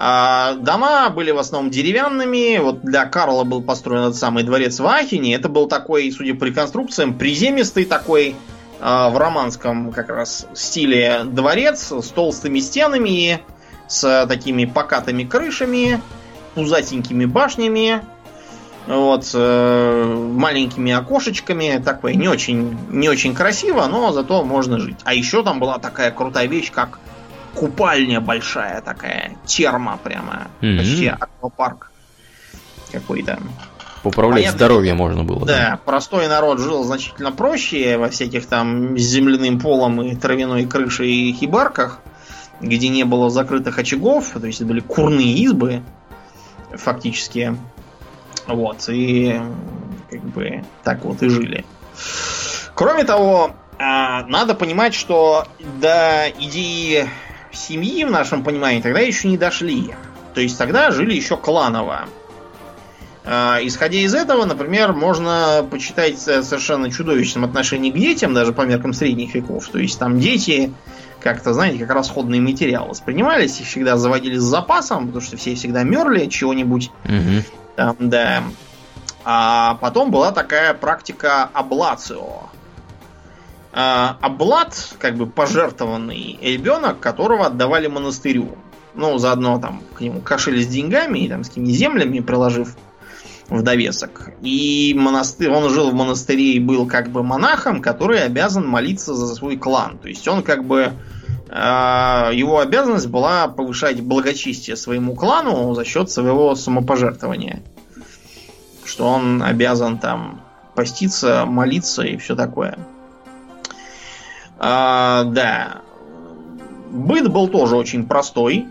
А дома были в основном деревянными. Вот для Карла был построен этот самый дворец в Ахине. Это был такой, судя по реконструкциям, приземистый такой а, в романском как раз стиле дворец с толстыми стенами, с такими покатыми крышами, пузатенькими башнями, вот, э, маленькими окошечками, такое не очень, не очень красиво, но зато можно жить. А еще там была такая крутая вещь, как купальня большая такая, терма прямо, mm-hmm. почти аквапарк какой-то. Поправлять Понятно, здоровье можно было. Да, да, простой народ жил значительно проще во всяких там с земляным полом и травяной крышей и хибарках, где не было закрытых очагов, то есть это были курные избы, фактически. Вот, и как бы так вот и жили. Кроме того, а, надо понимать, что до идеи семьи в нашем понимании тогда еще не дошли. То есть тогда жили еще кланово. А, исходя из этого, например, можно почитать совершенно чудовищном отношении к детям, даже по меркам средних веков. То есть там дети как-то, знаете, как расходный материал воспринимались, их всегда заводили с запасом, потому что все всегда мерли чего-нибудь. Мгм. Там, да. А потом была такая практика аблацио. А, Аблат, как бы пожертвованный ребенок, которого отдавали монастырю. Ну, заодно там к нему кошели с деньгами и там с какими землями приложив в довесок. И монастырь, он жил в монастыре и был как бы монахом, который обязан молиться за свой клан. То есть он как бы э, его обязанность была повышать благочестие своему клану за счет своего самопожертвования. Что он обязан там поститься, молиться и все такое. А, да. Быт был тоже очень простой.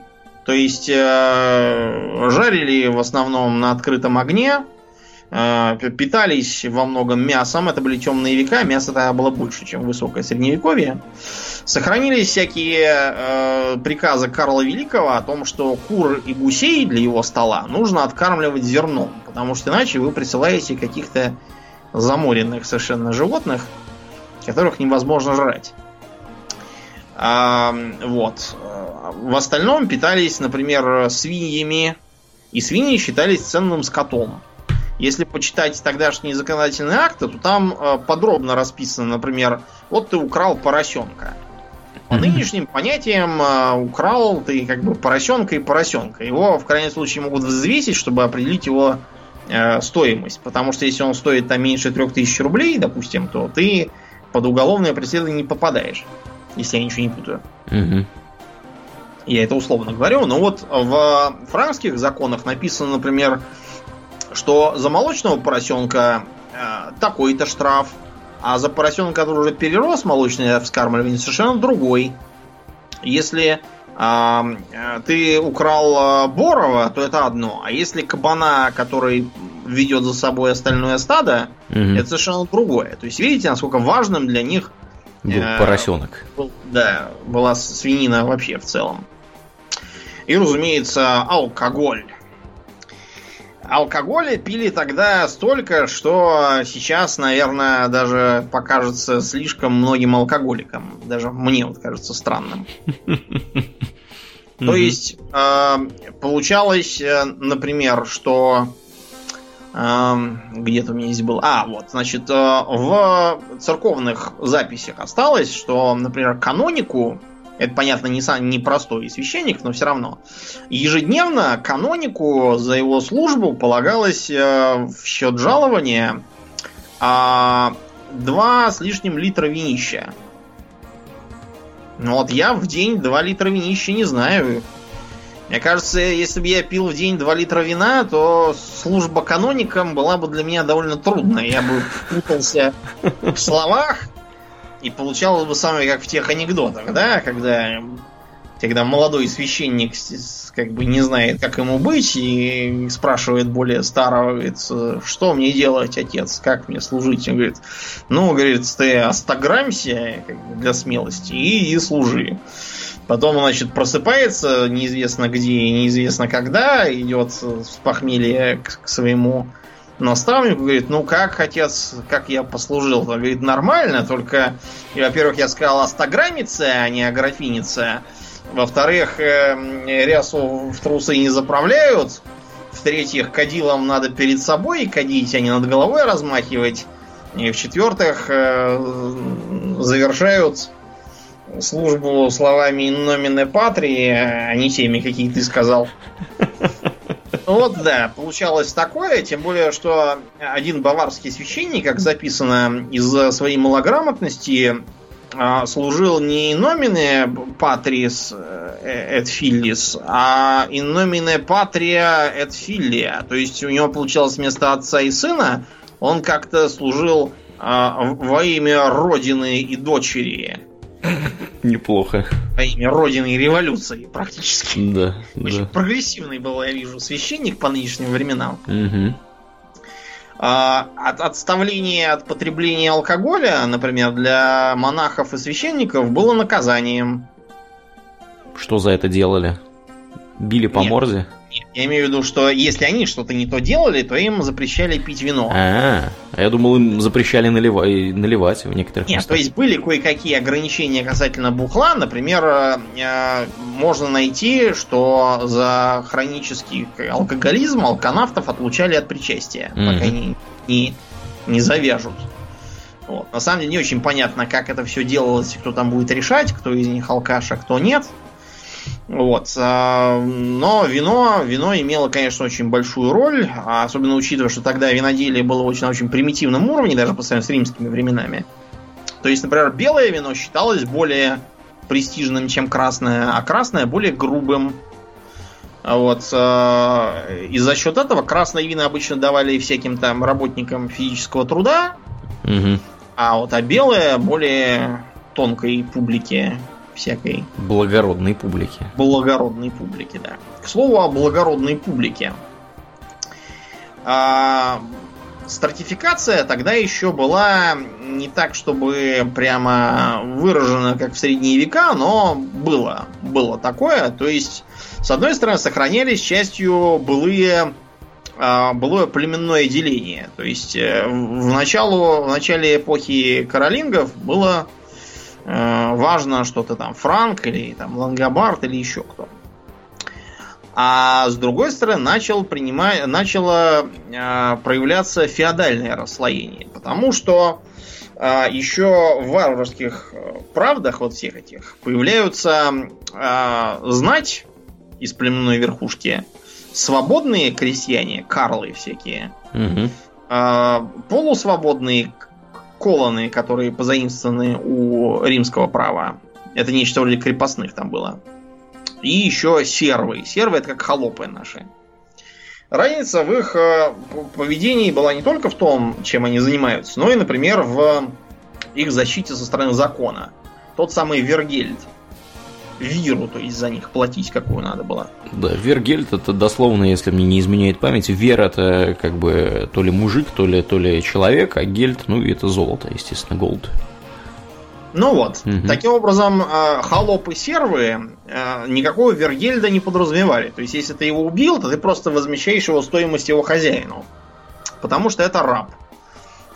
То есть э, жарили в основном на открытом огне, э, питались во многом мясом. Это были темные века, мяса тогда было больше, чем высокое средневековье. Сохранились всякие э, приказы Карла Великого о том, что кур и гусей для его стола нужно откармливать зерном, потому что иначе вы присылаете каких-то заморенных совершенно животных, которых невозможно жрать. А, вот. В остальном питались, например, свиньями, и свиньи считались ценным скотом. Если почитать тогдашние законодательные акты, то там э, подробно расписано, например, вот ты украл поросенка. По нынешним понятиям э, украл ты как бы поросенка и поросенка. Его в крайнем случае могут взвесить, чтобы определить его э, стоимость. Потому что если он стоит там меньше 3000 рублей, допустим, то ты под уголовное преследование не попадаешь. Если я ничего не путаю. Мгм. Я это условно говорю, но вот в франкских законах написано, например, что за молочного поросенка э, такой-то штраф, а за поросенка, который уже перерос молочное вскармливание, совершенно другой. Если а, э, ты украл э, Борова, то это одно. А если кабана, который ведет за собой остальное стадо, Мгм. это совершенно другое. То есть видите, насколько важным для них Был э, поросенок. был- да, была свинина вообще в целом. И, разумеется, алкоголь. Алкоголя пили тогда столько, что сейчас, наверное, даже покажется слишком многим алкоголикам. Даже мне вот кажется странным. [LAUGHS] То есть, э, получалось, э, например, что где-то у меня здесь был. А, вот, значит, э, в церковных записях осталось, что, например, канонику, это, понятно, не, сам, не простой священник, но все равно, ежедневно канонику за его службу полагалось э, в счет жалования а, два с лишним литра винища. Ну вот я в день 2 литра винища не знаю. Мне кажется, если бы я пил в день 2 литра вина, то служба каноником была бы для меня довольно трудной. Я бы путался в словах и получалось бы самое как в тех анекдотах, да, когда, когда молодой священник как бы не знает, как ему быть, и спрашивает более старого, говорит, что мне делать, отец, как мне служить? Он говорит, ну, говорит, ты остаграмься как бы, для смелости и, и служи. Потом, значит, просыпается неизвестно где и неизвестно когда, идет с похмелья к, к своему наставнику, говорит, ну как, отец, как я послужил? Он говорит, нормально, только, во-первых, я сказал астаграмица, а не аграфиница. Во-вторых, э, рясу в трусы не заправляют. В-третьих, кадилом надо перед собой кадить, а не над головой размахивать. И в-четвертых, э, завершают службу словами номине патрии, а не теми, какие ты сказал. Вот да, получалось такое, тем более, что один баварский священник, как записано, из-за своей малограмотности а, служил не номине патрис эт филлис, а nomine patria et filia. То есть у него получалось вместо отца и сына, он как-то служил а, во имя родины и дочери. [LAUGHS] Неплохо. Во имя родины и революции практически. Да, Очень да. прогрессивный был, я вижу, священник по нынешним временам. Мгм. А, от отставление от потребления алкоголя, например, для монахов и священников было наказанием. Что за это делали? Били по Нет. морде? Я имею в виду, что если они что-то не то делали, то им запрещали пить вино. А, а я думал, им запрещали наливать, наливать в некоторых Нет, местах. то есть были кое-какие ограничения касательно бухла. Например, э, можно найти, что за хронический алкоголизм алканавтов отлучали от причастия, Мгм. пока не, не, не завяжут. Вот. На самом деле не очень понятно, как это все делалось, кто там будет решать, кто из них алкаш, а кто нет. Вот. а, Но вино, вино имело, конечно, очень большую роль, а особенно учитывая, что тогда виноделие было очень на очень примитивном уровне, даже по сравнению с римскими временами. То есть, например, белое вино считалось более престижным, чем красное, а красное более грубым. А Вот. э, И за счет этого красные вина обычно давали всяким там работникам физического труда, Мгм. а вот а белое более тонкой публике всякой Благородной публики. благородной публике, да. К слову о благородной публике. А, стратификация тогда еще была не так, чтобы прямо выражена, как в средние века, но было. Было такое. То есть, с одной стороны, сохранялись частью былые а, былое племенное деление. То есть э, в, началу, в начале эпохи каролингов было э, важно что-то там Франк или там Лангобард или еще кто. А с другой стороны начал принимать, начало э, проявляться феодальное расслоение, потому что э, еще в варварских э, правдах вот всех этих появляются э, знать из племенной верхушки, свободные крестьяне, карлы всякие, Мгм. а, полусвободные колоны, которые позаимствованы у римского права. Это нечто вроде крепостных там было. И еще сервы. Сервы это как холопы наши. Разница в их э, поведении была не только в том, чем они занимаются, но и, например, в их защите со стороны закона. Тот самый Вергельд. Виру, то есть за них платить какую надо было. Да, Вергельд это дословно, если мне не изменяет память, Вер это как бы то ли мужик, то ли, то ли человек, а гельд, ну и это золото, естественно, голд. Ну вот, Мгм. таким образом, э, холопы сервы э, никакого Вергельда не подразумевали. То есть, если ты его убил, то ты просто возмещаешь его стоимость его хозяину. Потому что это раб.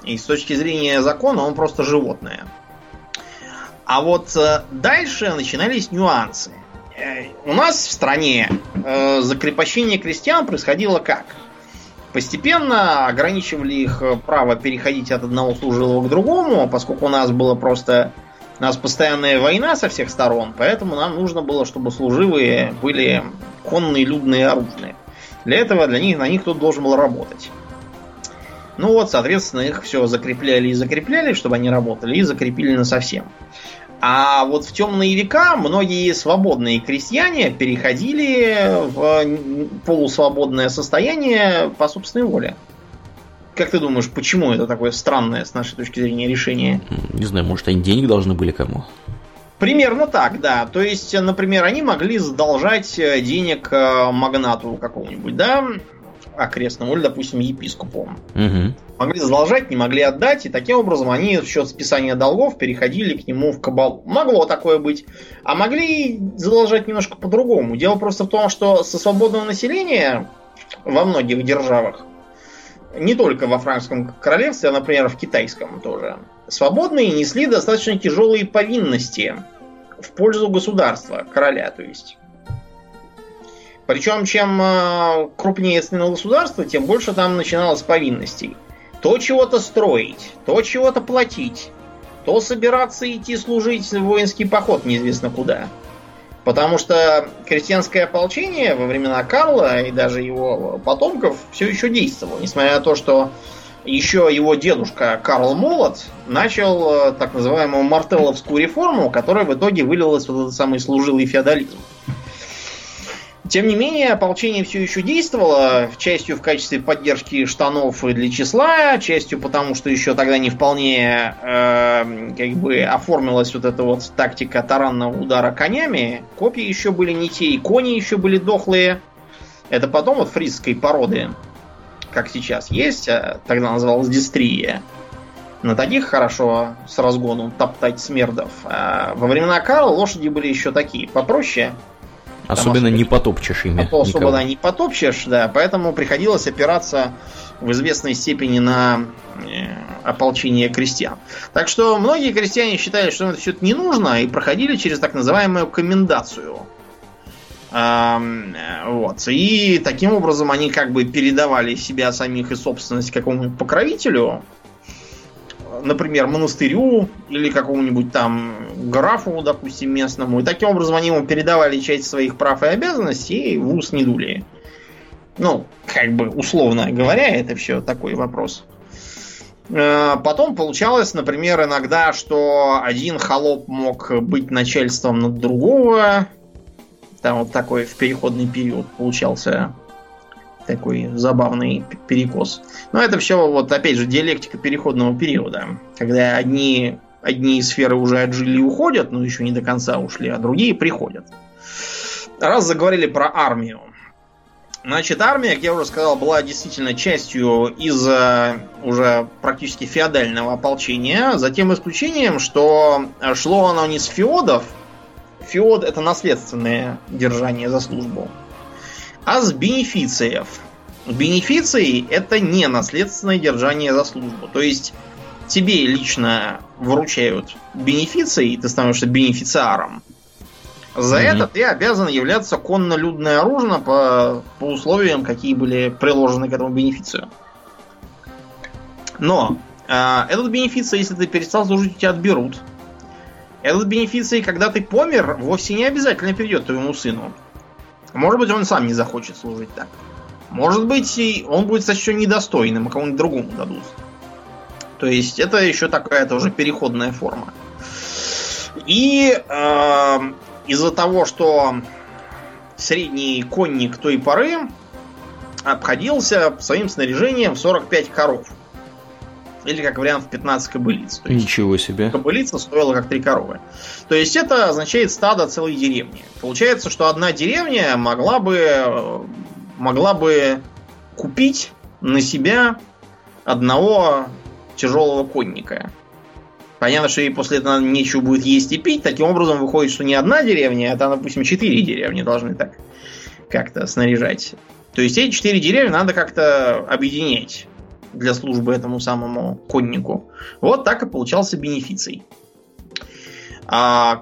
И с точки зрения закона он просто животное. А вот э, дальше начинались нюансы. Э, У нас в стране э, закрепощение крестьян происходило как? Постепенно ограничивали их право переходить от одного служилого к другому, поскольку у нас было просто у нас постоянная война со всех сторон, поэтому нам нужно было, чтобы служивые были конные, людные, оружные. Для этого для них на них кто-то должен был работать. Ну вот, соответственно, их все закрепляли и закрепляли, чтобы они работали, и закрепили на совсем. А вот в темные века многие свободные крестьяне переходили в полусвободное состояние по собственной воле. Как ты думаешь, почему это такое странное с нашей точки зрения решение? Не знаю, может, они денег должны были кому? Примерно так, да. То есть, например, они могли задолжать э, денег э, магнату какому-нибудь, да, окрестному, или, допустим, епископу. Угу. Могли задолжать, не могли отдать, и таким образом они в счет списания долгов переходили к нему в кабалу. Могло такое быть. А могли задолжать немножко по-другому. Дело просто в том, что со свободного населения во многих державах, не только во франкском королевстве, а, например, в китайском тоже, свободные несли достаточно тяжелые повинности в пользу государства, короля, то есть. Причем, чем э, крупнее становилось государство, тем больше там начиналось повинностей. То чего-то строить, то чего-то платить, то собираться идти служить в воинский поход неизвестно куда. Потому что крестьянское ополчение во времена Карла и даже его потомков все еще действовало, несмотря на то, что еще его дедушка Карл Молот начал э, так называемую мартелловскую реформу, которая в итоге вылилась в этот самый служилый феодализм. Тем не менее, ополчение все еще действовало, частью в качестве поддержки штанов и для числа, частью потому, что еще тогда не вполне э, как бы оформилась вот эта вот тактика таранного удара конями. Копья еще были не те, и кони еще были дохлые. Это потом вот фрисской породы, как сейчас есть, а тогда называлась дистрия. На таких хорошо с разгону топтать смердов. А во времена Карла лошади были еще такие, попроще. Особенно что, не потопчешь ими. А то особо да, не потопчешь, да. Поэтому приходилось опираться в известной степени на э, ополчение крестьян. Так что многие крестьяне считали, что это все это не нужно, и проходили через так называемую комендацию. Вот. И таким образом они как бы передавали себя самих и собственность какому-нибудь покровителю, например, монастырю или какому-нибудь там графу, допустим, местному. И таким образом они ему передавали часть своих прав и обязанностей и в ус не дули. Ну, как бы условно говоря, это все такой вопрос. Э, потом получалось, например, иногда, что один холоп мог быть начальством над другого, там вот такой в переходный период получался такой забавный перекос. Но это все, вот опять же, диалектика переходного периода. Когда одни, одни сферы уже отжили и уходят, но еще не до конца ушли, а другие приходят. Раз заговорили про армию. Значит, армия, как я уже сказал, была действительно частью из уже практически феодального ополчения, за тем исключением, что шло оно не с феодов, Феод это наследственное держание за службу. А с бенефициев. Бенефиции это не наследственное держание за службу. То есть тебе лично вручают бенефиции, и ты становишься бенефициаром. За mm-hmm. это ты обязан являться конно-людное оружие по, по условиям, какие были приложены к этому бенефицию. Но э, этот бенефиций, если ты перестал служить, у тебя отберут. Этот бенефиций, когда ты помер, вовсе не обязательно перейдет твоему сыну. Может быть, он сам не захочет служить так. Может быть, он будет сочтен недостойным, а кому-нибудь другому дадут. То есть это еще такая тоже переходная форма. И э, из-за того, что средний конник той поры обходился своим снаряжением в 45 коров. Или, как вариант, в 15 кобылиц. То есть Ничего себе. Кобылица стоила как три коровы. То есть это означает стадо целой деревни. Получается, что одна деревня могла бы, могла бы купить на себя одного тяжелого конника. Понятно, что ей после этого нечего будет есть и пить. Таким образом, выходит, что не одна деревня, а там, допустим, четыре деревни должны так как-то снаряжать. То есть эти четыре деревни надо как-то объединять для службы этому самому коннику. Вот так и получался бенефиций. А,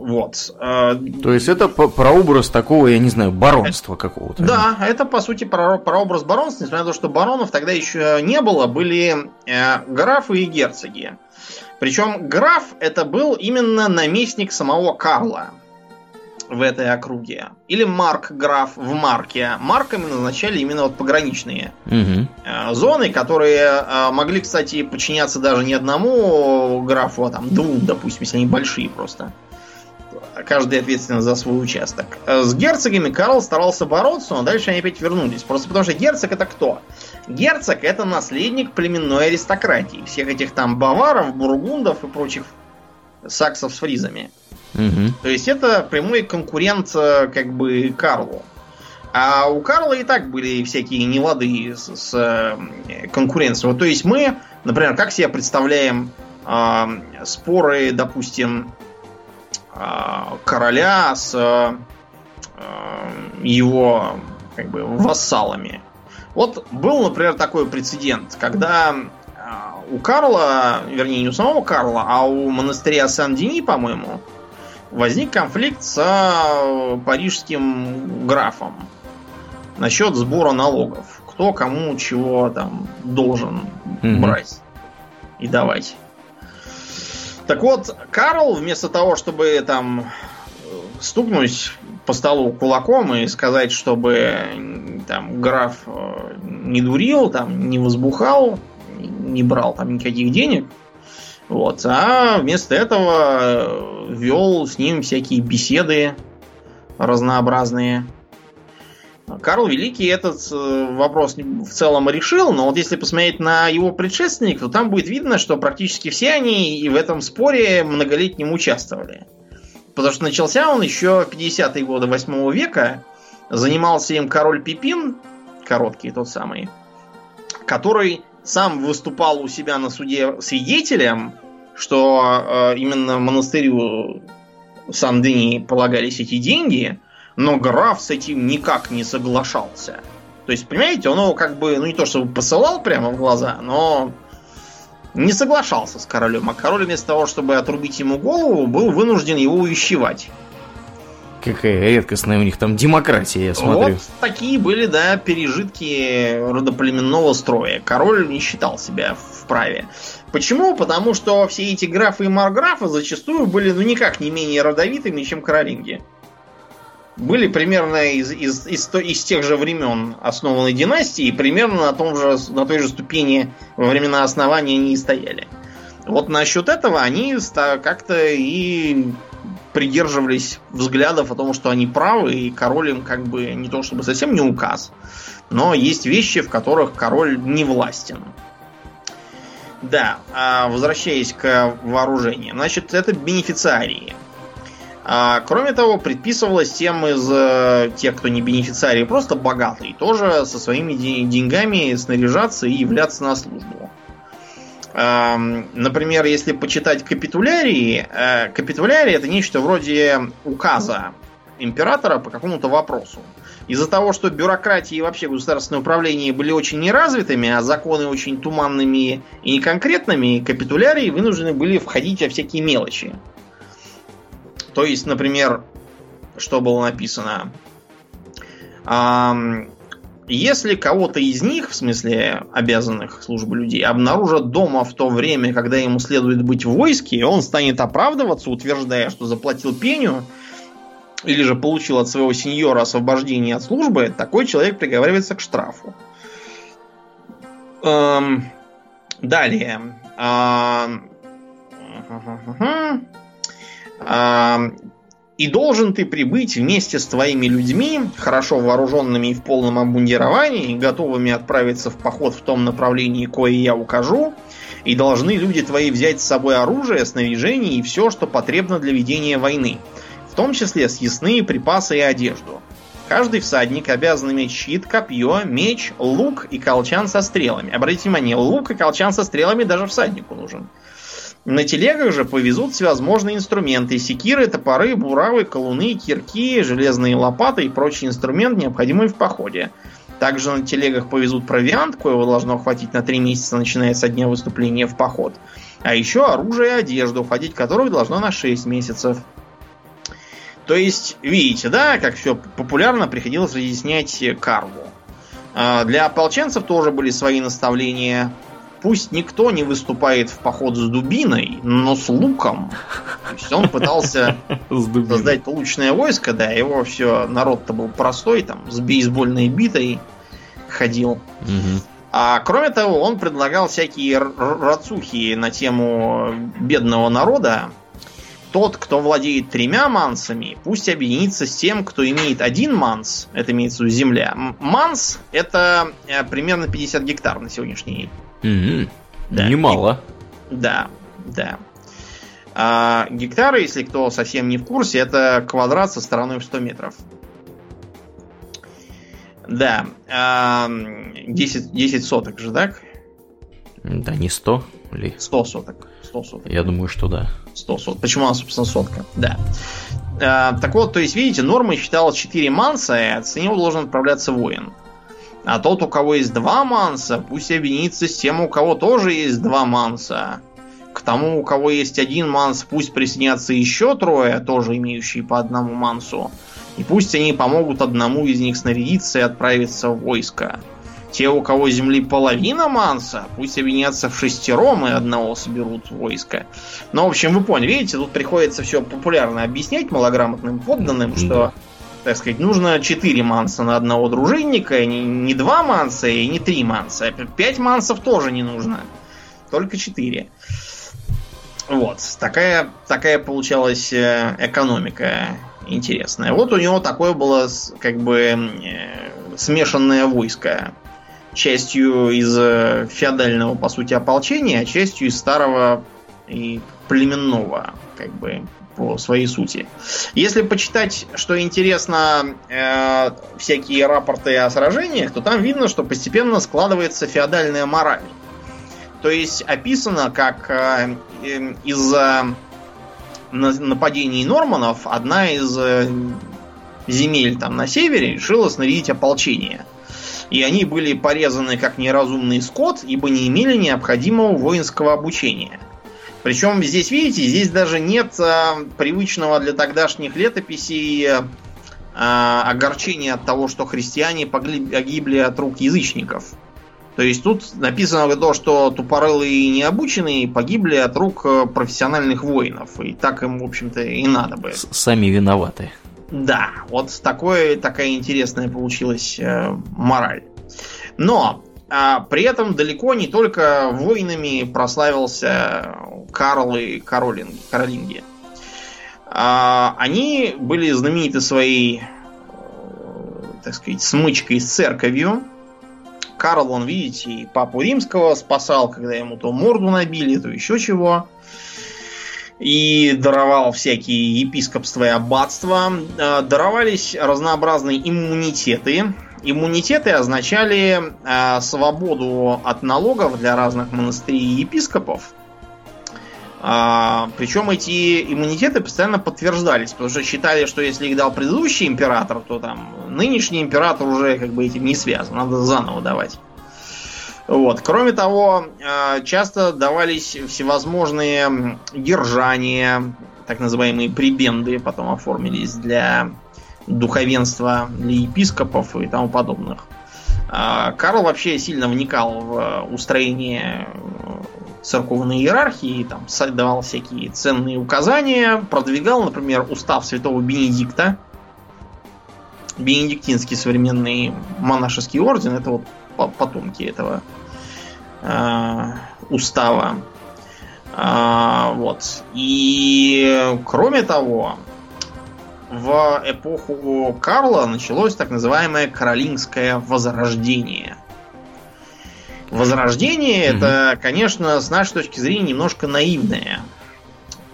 вот. А, То есть это прообраз такого, я не знаю, баронства какого-то. Да, это по сути про, прообраз баронства, несмотря на то, что баронов тогда еще не было, были э, графы и герцоги. Причем граф это был именно наместник самого Карла в этой округе. Или Марк граф в Марке. Марками назначали именно вот пограничные угу. зоны, которые э, могли, кстати, подчиняться даже не одному графу, а там двум, допустим, если они большие просто. Каждый ответственен за свой участок. Э, с герцогами Карл старался бороться, но дальше они опять вернулись. Просто потому что герцог это кто? Герцог это наследник племенной аристократии. Всех этих там баваров, бургундов и прочих саксов с фризами. Угу. То есть это прямой конкурент э, как бы Карлу. А у Карла и так были всякие нелады с, с э, конкуренцией. Вот, то есть мы, например, как себе представляем э, споры, допустим, э, короля с э, его как бы вассалами. Вот был, например, такой прецедент, когда у Карла, вернее, не у самого Карла, а у монастыря Сан-Дени, по-моему, возник конфликт с э, парижским графом насчет сбора налогов. Кто кому чего там должен угу. брать и давать. Так вот, Карл, вместо того, чтобы там стукнуть по столу кулаком и сказать, чтобы там граф э, не дурил, там не возбухал, не брал там никаких денег, вот. А вместо этого вел с ним всякие беседы разнообразные. Карл Великий этот э, вопрос в целом решил, но вот если посмотреть на его предшественников, то там будет видно, что практически все они и в этом споре многолетнем участвовали. Потому что начался он еще в 50-е годы 8 века, занимался им король Пипин, короткий тот самый, который сам выступал у себя на суде свидетелем, что э, именно монастырю Сан-Дени полагались эти деньги, но граф с этим никак не соглашался. То есть, понимаете, он его как бы, ну не то чтобы посылал прямо в глаза, но не соглашался с королем. А король вместо того, чтобы отрубить ему голову, был вынужден его увещевать. Какая редкостная у них там демократия, я смотрю. Вот такие были, да, пережитки родоплеменного строя. Король не считал себя вправе. Почему? Потому что все эти графы и марграфы зачастую были ну никак не менее родовитыми, чем каролинги были примерно из, из, из, из тех же времен основанной династии, примерно на, том же, на той же ступени во времена основания они и стояли. Вот насчет этого они как-то и придерживались взглядов о том, что они правы, и король им как бы не то чтобы совсем не указ, но есть вещи, в которых король не властен. Да, а возвращаясь к вооружениям. Значит, это бенефициарии. А, кроме того, предписывалось тем из э, тех, кто не бенефициарий, просто богатый, тоже со своими деньгами снаряжаться и являться на службу. Например, если почитать капитулярии, э, капитулярии это нечто вроде указа императора по какому-то вопросу. Из-за того, что бюрократии и вообще государственное управление были очень неразвитыми, а законы очень туманными и неконкретными, капитулярии вынуждены были входить во всякие мелочи. То есть, например, что было написано? Если кого-то из них, в смысле обязанных службы людей, обнаружат дома в то время, когда ему следует быть в войске, он станет оправдываться, утверждая, что заплатил пеню, или же получил от своего сеньора освобождение от службы, такой человек приговаривается к штрафу. Эм, далее. Эм, и должен ты прибыть вместе с твоими людьми, хорошо вооруженными и в полном обмундировании, готовыми отправиться в поход в том направлении, кое я укажу, и должны люди твои взять с собой оружие, снаряжение и все, что потребно для ведения войны, в том числе съестные припасы и одежду. Каждый всадник обязан иметь щит, копье, меч, лук и колчан со стрелами. Обратите внимание, лук и колчан со стрелами даже всаднику нужен. На телегах же повезут всевозможные инструменты. Секиры, топоры, буравы, колуны, кирки, железные лопаты и прочий инструмент, необходимый в походе. Также на телегах повезут провиант, коего должно хватить на три месяца, начиная со дня выступления в поход. А еще оружие и одежду, входить которых должно на 6 месяцев. То есть, видите, да, как все популярно приходилось разъяснять карву. А, для ополченцев тоже были свои наставления. Пусть никто не выступает в поход с дубиной, но с луком. То есть он пытался [LAUGHS] создать лучное войско, да, его все, народ-то был простой, там, с бейсбольной битой ходил. А кроме того, он предлагал всякие рацухи на тему бедного народа. Тот, кто владеет тремя мансами, пусть объединится с тем, кто имеет один манс, это имеется в виду земля. Манс это э, примерно 50 гектар на сегодняшний день. Угу. Да. Немало. И, да, да. А, гектары, если кто совсем не в курсе, это квадрат со стороной в 100 метров. Да. А, 10, 10 соток же, так? Да, не 100 ли? 100 соток. 100 соток. Я думаю, что да. 100 соток. Почему она, собственно, сотка? Да. А, так вот, то есть, видите, нормой считалось 4 манса, и от него должен отправляться воин. А тот, у кого есть два манса, пусть объединится с тем, у кого тоже есть два манса. К тому, у кого есть один манс, пусть присоединятся еще трое, тоже имеющие по одному мансу. И пусть они помогут одному из них снарядиться и отправиться в войско. Те, у кого земли половина манса, пусть объединятся в шестером и одного соберут войско. Ну, в общем, вы поняли, видите, тут приходится все популярно объяснять малограмотным подданным, что так сказать, нужно 4 манса на одного дружинника, не, не 2 манса и не 3 манса. 5 мансов тоже не нужно. Только 4. Вот. Такая, такая получалась э, экономика интересная. Вот у него такое было как бы э, смешанное войско. Частью из э, феодального, по сути, ополчения, а частью из старого и племенного, как бы, по своей сути. Если почитать, что интересно, э, всякие рапорты о сражениях, то там видно, что постепенно складывается феодальная мораль. То есть описано, как э, э, из-за нападений норманов одна из э, земель там на севере решила снарядить ополчение. И они были порезаны как неразумный скот, ибо не имели необходимого воинского обучения. Причем здесь, видите, здесь даже нет а, привычного для тогдашних летописей а, огорчения от того, что христиане погибли от рук язычников. То есть тут написано то, что тупорылые и необученные погибли от рук профессиональных воинов. И так им, в общем-то, и надо бы. Сами виноваты. Да, вот такое, такая интересная получилась э, мораль. Но а, при этом далеко не только воинами прославился Карл и Каролинги. Каролинги. А, они были знамениты своей, так сказать, смычкой с церковью Карл, он, видите, и папу римского спасал, когда ему то морду набили, то еще чего. И даровал всякие епископства и аббатства. Э, даровались разнообразные иммунитеты. Иммунитеты означали э, свободу от налогов для разных монастырей и епископов. А, причем эти иммунитеты постоянно подтверждались, потому что считали, что если их дал предыдущий император, то там нынешний император уже как бы этим не связан, надо заново давать. Вот. Кроме того, а, часто давались всевозможные держания, так называемые прибенды, потом оформились для духовенства, для епископов и тому подобных. А, Карл вообще сильно вникал в устроение церковной иерархии, там давал всякие ценные указания, продвигал, например, устав святого Бенедикта. Бенедиктинский современный монашеский орден, это вот потомки этого э, устава. А, вот. И кроме того, в эпоху Карла началось так называемое Каролингское возрождение. Возрождение mm-hmm. это, конечно, с нашей точки зрения немножко наивное.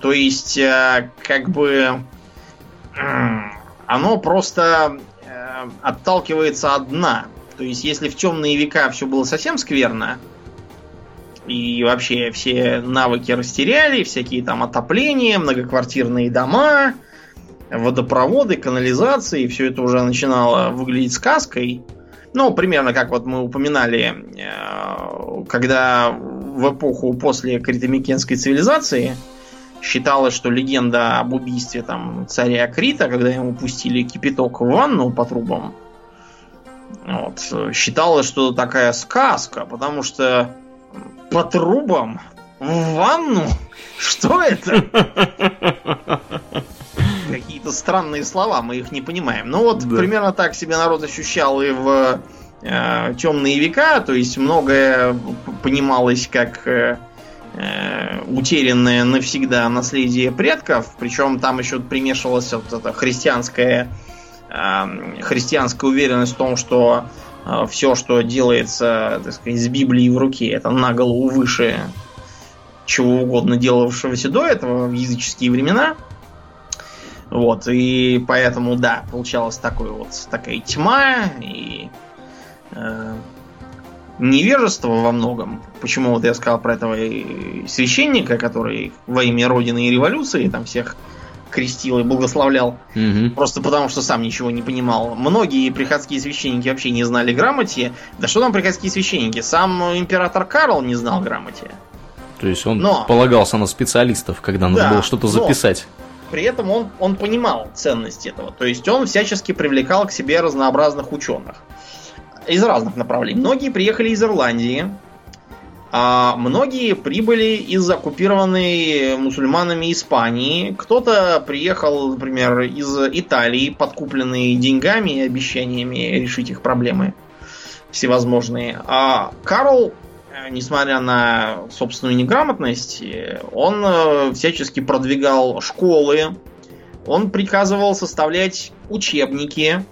То есть, э, как бы оно просто э, отталкивается от дна. То есть, если в темные века все было совсем скверно, и вообще все навыки растеряли, всякие там отопления, многоквартирные дома, водопроводы, канализации, все это уже начинало выглядеть сказкой, ну, примерно как вот мы упоминали, э, когда в эпоху после критомикенской цивилизации считалось, что легенда об убийстве там царя Крита, когда ему пустили кипяток в ванну по трубам, вот, считалось, что такая сказка, потому что по трубам в ванну? [LAUGHS] Что это? [LAUGHS] какие-то странные слова, мы их не понимаем. Ну вот да. примерно так себе народ ощущал и в э, темные века, то есть многое понималось как э, э, утерянное навсегда наследие предков, причем там еще примешивалась вот эта христианская э, христианская уверенность в том, что э, все, что делается, так сказать, с Библией в руке, это на голову выше чего угодно делавшегося до этого в языческие времена. Вот, и поэтому, да, получалась такой вот такая тьма и э, невежество во многом. Почему вот я сказал про этого священника, который во имя Родины и революции там всех крестил и благословлял. Угу. Просто потому, что сам ничего не понимал. Многие приходские священники вообще не знали грамоте. Да что там приходские священники? Сам император Карл не знал грамоте. То есть он но, полагался на специалистов, когда надо да, было что-то записать. Но, при этом он, он понимал ценность этого. То есть он всячески привлекал к себе разнообразных ученых из разных направлений. Многие приехали из Ирландии, а многие прибыли из оккупированной мусульманами Испании. Кто-то приехал, например, из Италии, подкупленный деньгами и обещаниями решить их проблемы всевозможные. А Карл несмотря на собственную неграмотность, он э, всячески продвигал школы, он приказывал составлять учебники,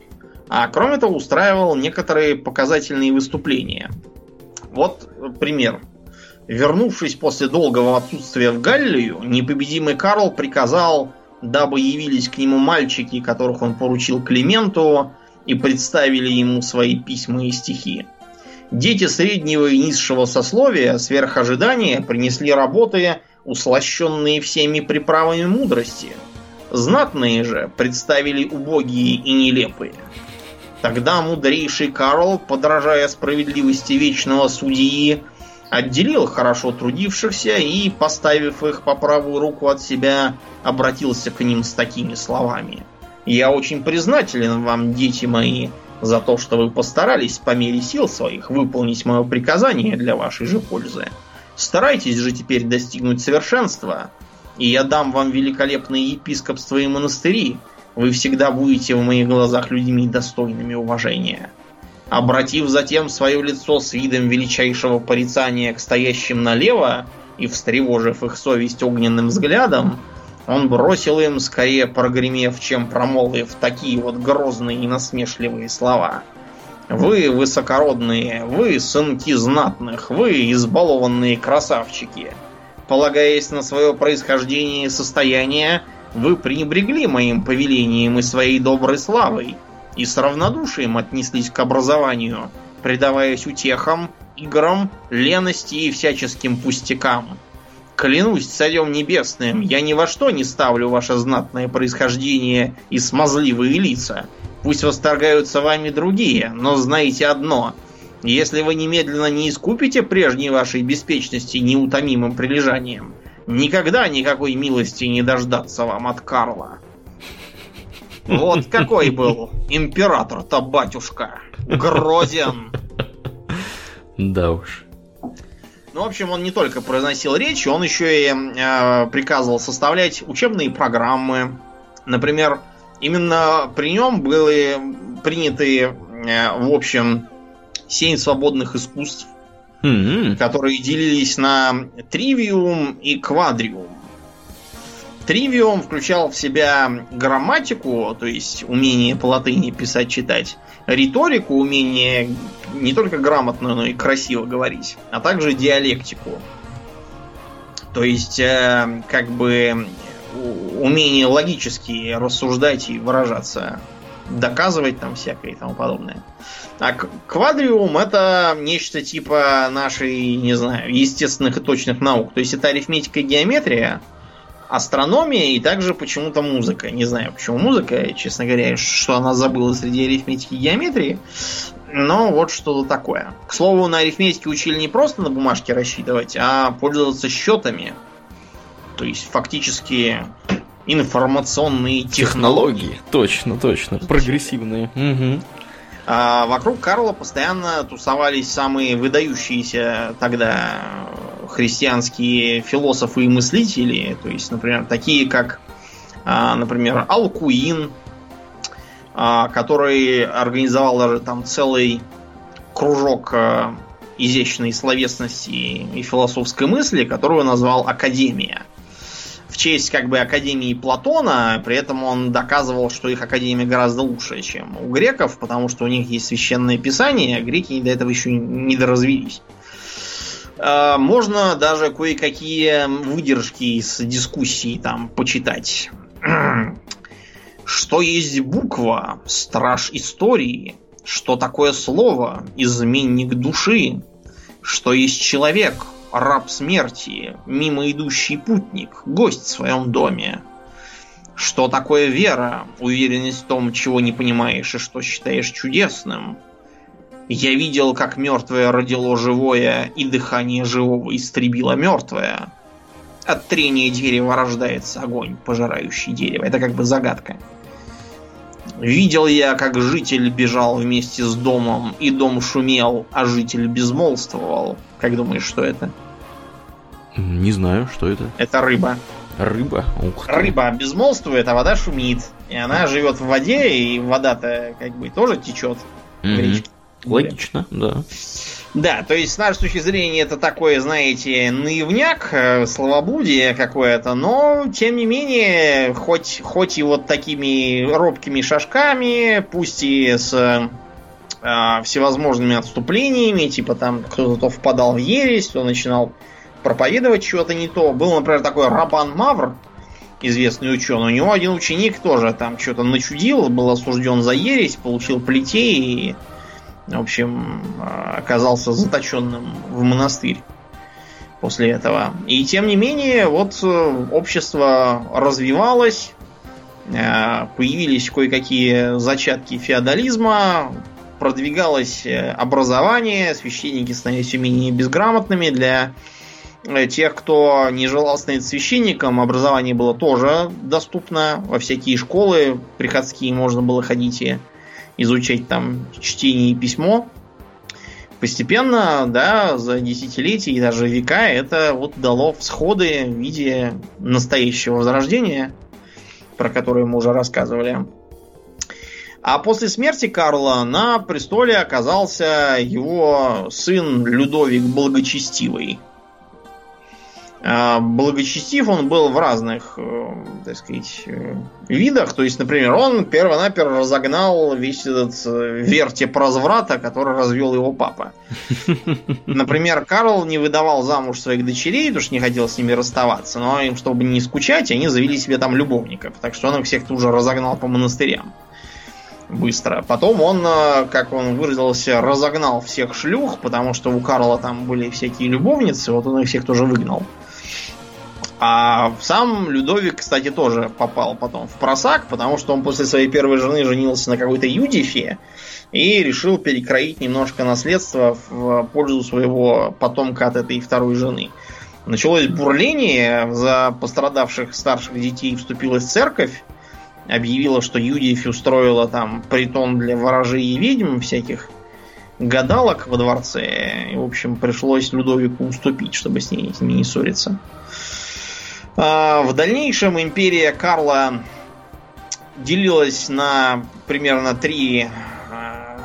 а кроме того устраивал некоторые показательные выступления. Вот пример. Вернувшись после долгого отсутствия в Галлию, непобедимый Карл приказал, дабы явились к нему мальчики, которых он поручил Клименту, и представили ему свои письма и стихи. Дети среднего и низшего сословия сверх ожидания принесли работы, услощенные всеми приправами мудрости. Знатные же представили убогие и нелепые. Тогда мудрейший Карл, подражая справедливости вечного судьи, отделил хорошо трудившихся и, поставив их по правую руку от себя, обратился к ним с такими словами. «Я очень признателен вам, дети мои, за то, что вы постарались по мере сил своих выполнить мое приказание для вашей же пользы. Старайтесь же теперь достигнуть совершенства, и я дам вам великолепные епископства и монастыри. Вы всегда будете в моих глазах людьми достойными уважения. Обратив затем свое лицо с видом величайшего порицания к стоящим налево и встревожив их совесть огненным взглядом, он бросил им, скорее прогремев, чем промолвив, такие вот грозные и насмешливые слова. «Вы высокородные, вы сынки знатных, вы избалованные красавчики. Полагаясь на свое происхождение и состояние, вы пренебрегли моим повелением и своей доброй славой, и с равнодушием отнеслись к образованию, предаваясь утехам, играм, лености и всяческим пустякам. Клянусь царем небесным, я ни во что не ставлю ваше знатное происхождение и смазливые лица. Пусть восторгаются вами другие, но знайте одно. Если вы немедленно не искупите прежней вашей беспечности неутомимым прилежанием, никогда никакой милости не дождаться вам от Карла. Вот какой был император-то, батюшка. Грозен. Да уж. Ну, в общем, он не только произносил речи, он еще и э, приказывал составлять учебные программы. Например, именно при нем были приняты, э, в общем, семь свободных искусств, mm-hmm. которые делились на тривиум и квадриум. Тривиум включал в себя грамматику, то есть умение по латыни писать, читать, риторику, умение не только грамотно, но и красиво говорить, а также диалектику. То есть, э, как бы умение логически рассуждать и выражаться, доказывать там всякое и тому подобное. А квадриум это нечто типа нашей, не знаю, естественных и точных наук. То есть это арифметика и геометрия, астрономия и также почему-то музыка. Не знаю, почему музыка, честно говоря, что она забыла среди арифметики и геометрии. Но вот что-то такое. К слову, на арифметике учили не просто на бумажке рассчитывать, а пользоваться счетами. То есть фактически информационные технологии. технологии. Точно, точно. Прогрессивные. Угу. А вокруг Карла постоянно тусовались самые выдающиеся тогда христианские философы и мыслители, то есть, например, такие как, а, например, Алкуин, а, который организовал даже там целый кружок а, изящной словесности и философской мысли, которую назвал Академия. В честь как бы Академии Платона, при этом он доказывал, что их Академия гораздо лучше, чем у греков, потому что у них есть священное писание, а греки до этого еще не доразвились. А, можно даже кое-какие выдержки из дискуссий там почитать. Что есть буква? Страж истории. Что такое слово? Изменник души. Что есть человек? Раб смерти. Мимо идущий путник. Гость в своем доме. Что такое вера? Уверенность в том, чего не понимаешь и что считаешь чудесным. Я видел, как мертвое родило живое, и дыхание живого истребило мертвое. От трения дерева рождается огонь, пожирающий дерево. Это как бы загадка. Видел я, как житель бежал вместе с домом, и дом шумел, а житель безмолвствовал. Как думаешь, что это? Не знаю, что это. Это рыба. Рыба? Ух ты. Рыба безмолвствует, а вода шумит. И она живет в воде, и вода-то как бы тоже течет mm-hmm. в речке. Логично, да. Да, то есть с нашей точки зрения это такое, знаете, наивняк, э, словоблудие какое-то, но тем не менее, хоть, хоть и вот такими робкими шажками, пусть и с э, всевозможными отступлениями, типа там кто-то то впадал в ересь, то начинал проповедовать чего-то не то. Был, например, такой Рабан Мавр, известный ученый. У него один ученик тоже там что-то начудил, был осужден за ересь, получил плетей и в общем, оказался заточенным в монастырь после этого. И тем не менее, вот э, общество развивалось, Э, появились кое-какие зачатки феодализма, продвигалось э, образование, священники становились все менее безграмотными. Для э, тех, кто не желал становиться священником, образование было тоже доступно. Во всякие школы приходские можно было ходить и изучать там чтение и письмо. Постепенно, да, за десятилетия и даже века это вот дало всходы в виде настоящего возрождения – про которую мы уже рассказывали. А после смерти Карла на престоле оказался его сын Людовик Благочестивый. А, благочестив он был в разных, э, так сказать, э, видах. То есть, например, он перво-наперво разогнал весь этот э, вертеп разврата, который развел его папа. [LAUGHS] Например, Карл не выдавал замуж своих дочерей, потому что не хотел с ними расставаться. Но им, чтобы не скучать, они завели себе там любовников. Так что он их всех тут же разогнал по монастырям быстро. Потом он, как он выразился, разогнал всех шлюх, потому что у Карла там были всякие любовницы, вот он их всех тоже выгнал. А сам Людовик, кстати, тоже попал потом в просак, потому что он после своей первой жены женился на какой-то Юдифе и решил перекроить немножко наследство в пользу своего потомка от этой второй жены. Началось бурление, за пострадавших старших детей вступилась церковь, объявила, что Юдифи устроила там притон для ворожей и ведьм всяких гадалок во дворце. И, в общем, пришлось Людовику уступить, чтобы с ними не ссориться. А, в дальнейшем империя Карла делилась на примерно три а,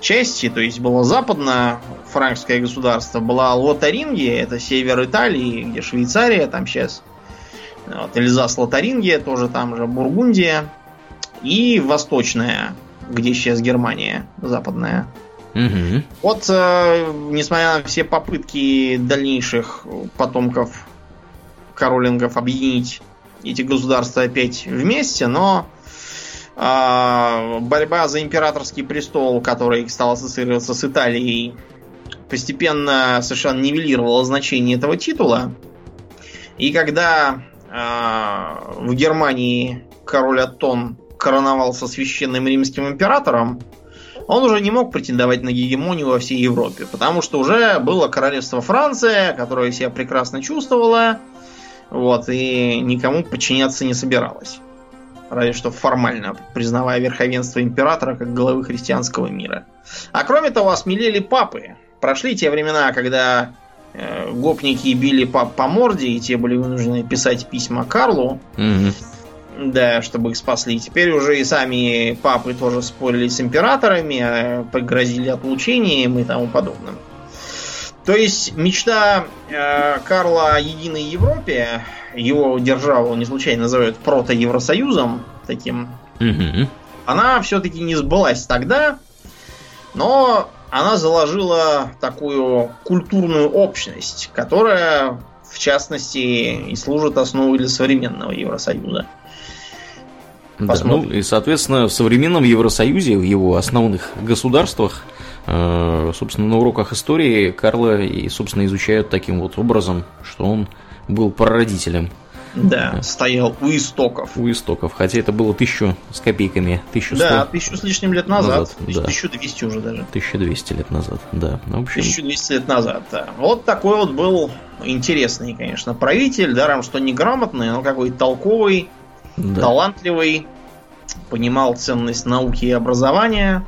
части, то есть было западное франкское государство, была Лотарингия, это север Италии, где Швейцария, там сейчас вот, Эльзас Лотарингия, тоже там же Бургундия, и восточная, где сейчас Германия, западная. Угу. Вот, э, несмотря на все попытки дальнейших потомков королингов объединить эти государства опять вместе, но э, борьба за императорский престол, который стал ассоциироваться с Италией, постепенно совершенно нивелировала значение этого титула. И когда э, в Германии король Аттон короновался священным римским императором, он уже не мог претендовать на гегемонию во всей Европе, потому что уже было королевство Франция, которое себя прекрасно чувствовало, вот, и никому подчиняться не собиралась. Разве что формально, признавая верховенство императора как главы христианского мира. А кроме того, осмелели папы. Прошли те времена, когда э, гопники били пап по морде, и те были вынуждены писать письма Карлу. Угу. Да, чтобы их спасли. Теперь уже и сами папы тоже спорили с императорами, э, погрозили отлучением и тому подобным. То есть мечта э, Карла о единой Европе, его державу не случайно называют прото-евросоюзом таким, угу. она все-таки не сбылась тогда, но она заложила такую культурную общность, которая, в частности, и служит основой для современного Евросоюза. Да, ну и, соответственно, в современном Евросоюзе, в его основных государствах, собственно, на уроках истории Карла и, собственно, изучают таким вот образом, что он был прародителем. Да, стоял у истоков. У истоков, хотя это было тысячу с копейками, тысячу Да, тысячу с лишним лет назад, назад да. 1200 уже даже. 1200 лет назад, да. Ну, в общем... 1200 лет назад, да. Вот такой вот был интересный, конечно, правитель, даром что неграмотный, но какой-то толковый, да. талантливый, понимал ценность науки и образования,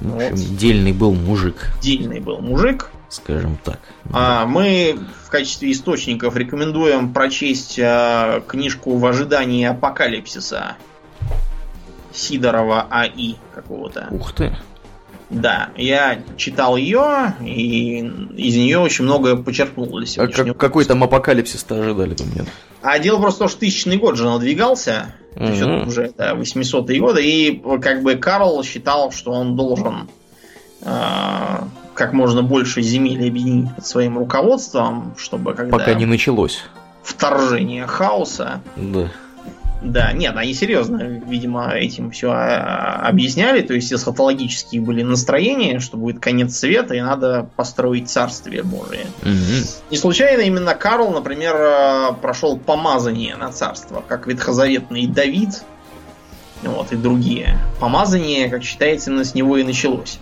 в общем, вот. дельный был мужик. Дельный был мужик. Скажем так. А, мы в качестве источников рекомендуем прочесть а, книжку «В ожидании апокалипсиса» Сидорова А.И. какого-то. Ух ты. Да, я читал ее, и из нее очень многое почерпнул для А как, какой там апокалипсис-то ожидали вы нет? А дело просто в том, что тысячный год же надвигался, угу. то есть это уже да, 800-е годы, и как бы Карл считал, что он должен э, как можно больше земель объединить под своим руководством, чтобы когда... Пока не началось. Вторжение хаоса. Да Да, нет, они серьезно, видимо, этим все а, объясняли. То есть эсхатологические были настроения, что будет конец света, и надо построить царствие Божие. Угу. Не случайно именно Карл, например, а, прошел помазание на царство, как ветхозаветный Давид, вот, и другие. Помазание, как считается, именно с него и началось.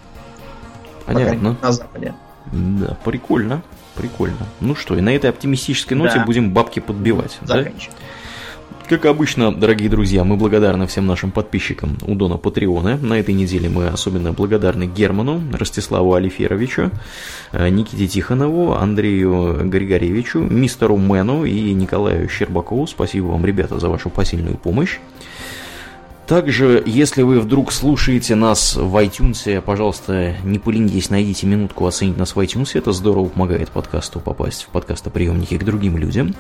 Понятно. На Западе. Да, прикольно. Прикольно. Ну что, и на этой оптимистической ноте да. будем бабки подбивать. Заканчиваем. Да? Как обычно, дорогие друзья, мы благодарны всем нашим подписчикам у Дона Патреона. На этой неделе мы особенно благодарны Герману, Ростиславу Алиферовичу, э, Никите Тихонову, Андрею Григорьевичу, мистеру Мэну и Николаю Щербакову. Спасибо вам, ребята, за вашу посильную помощь. Также, если вы вдруг слушаете нас в iTunes, пожалуйста, не поленитесь, найдите минутку оценить нас в iTunes. Это здорово помогает подкасту попасть в подкастоприемники к другим людям.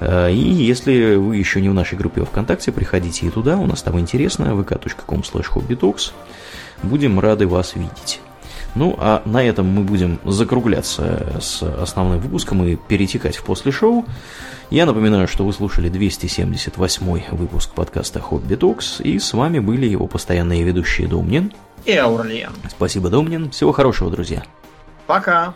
Э, и если вы еще не в нашей группе ВКонтакте, приходите и туда, у нас там интересно, vk.com hobbytalks. Будем рады вас видеть. Ну, а на этом мы будем закругляться с основным выпуском и перетекать в после шоу. Я напоминаю, что вы слушали 278 выпуск подкаста Хобби Токс, и с вами были его постоянные ведущие Домнин и Аурлиен. Спасибо, Домнин. Всего хорошего, друзья. Пока.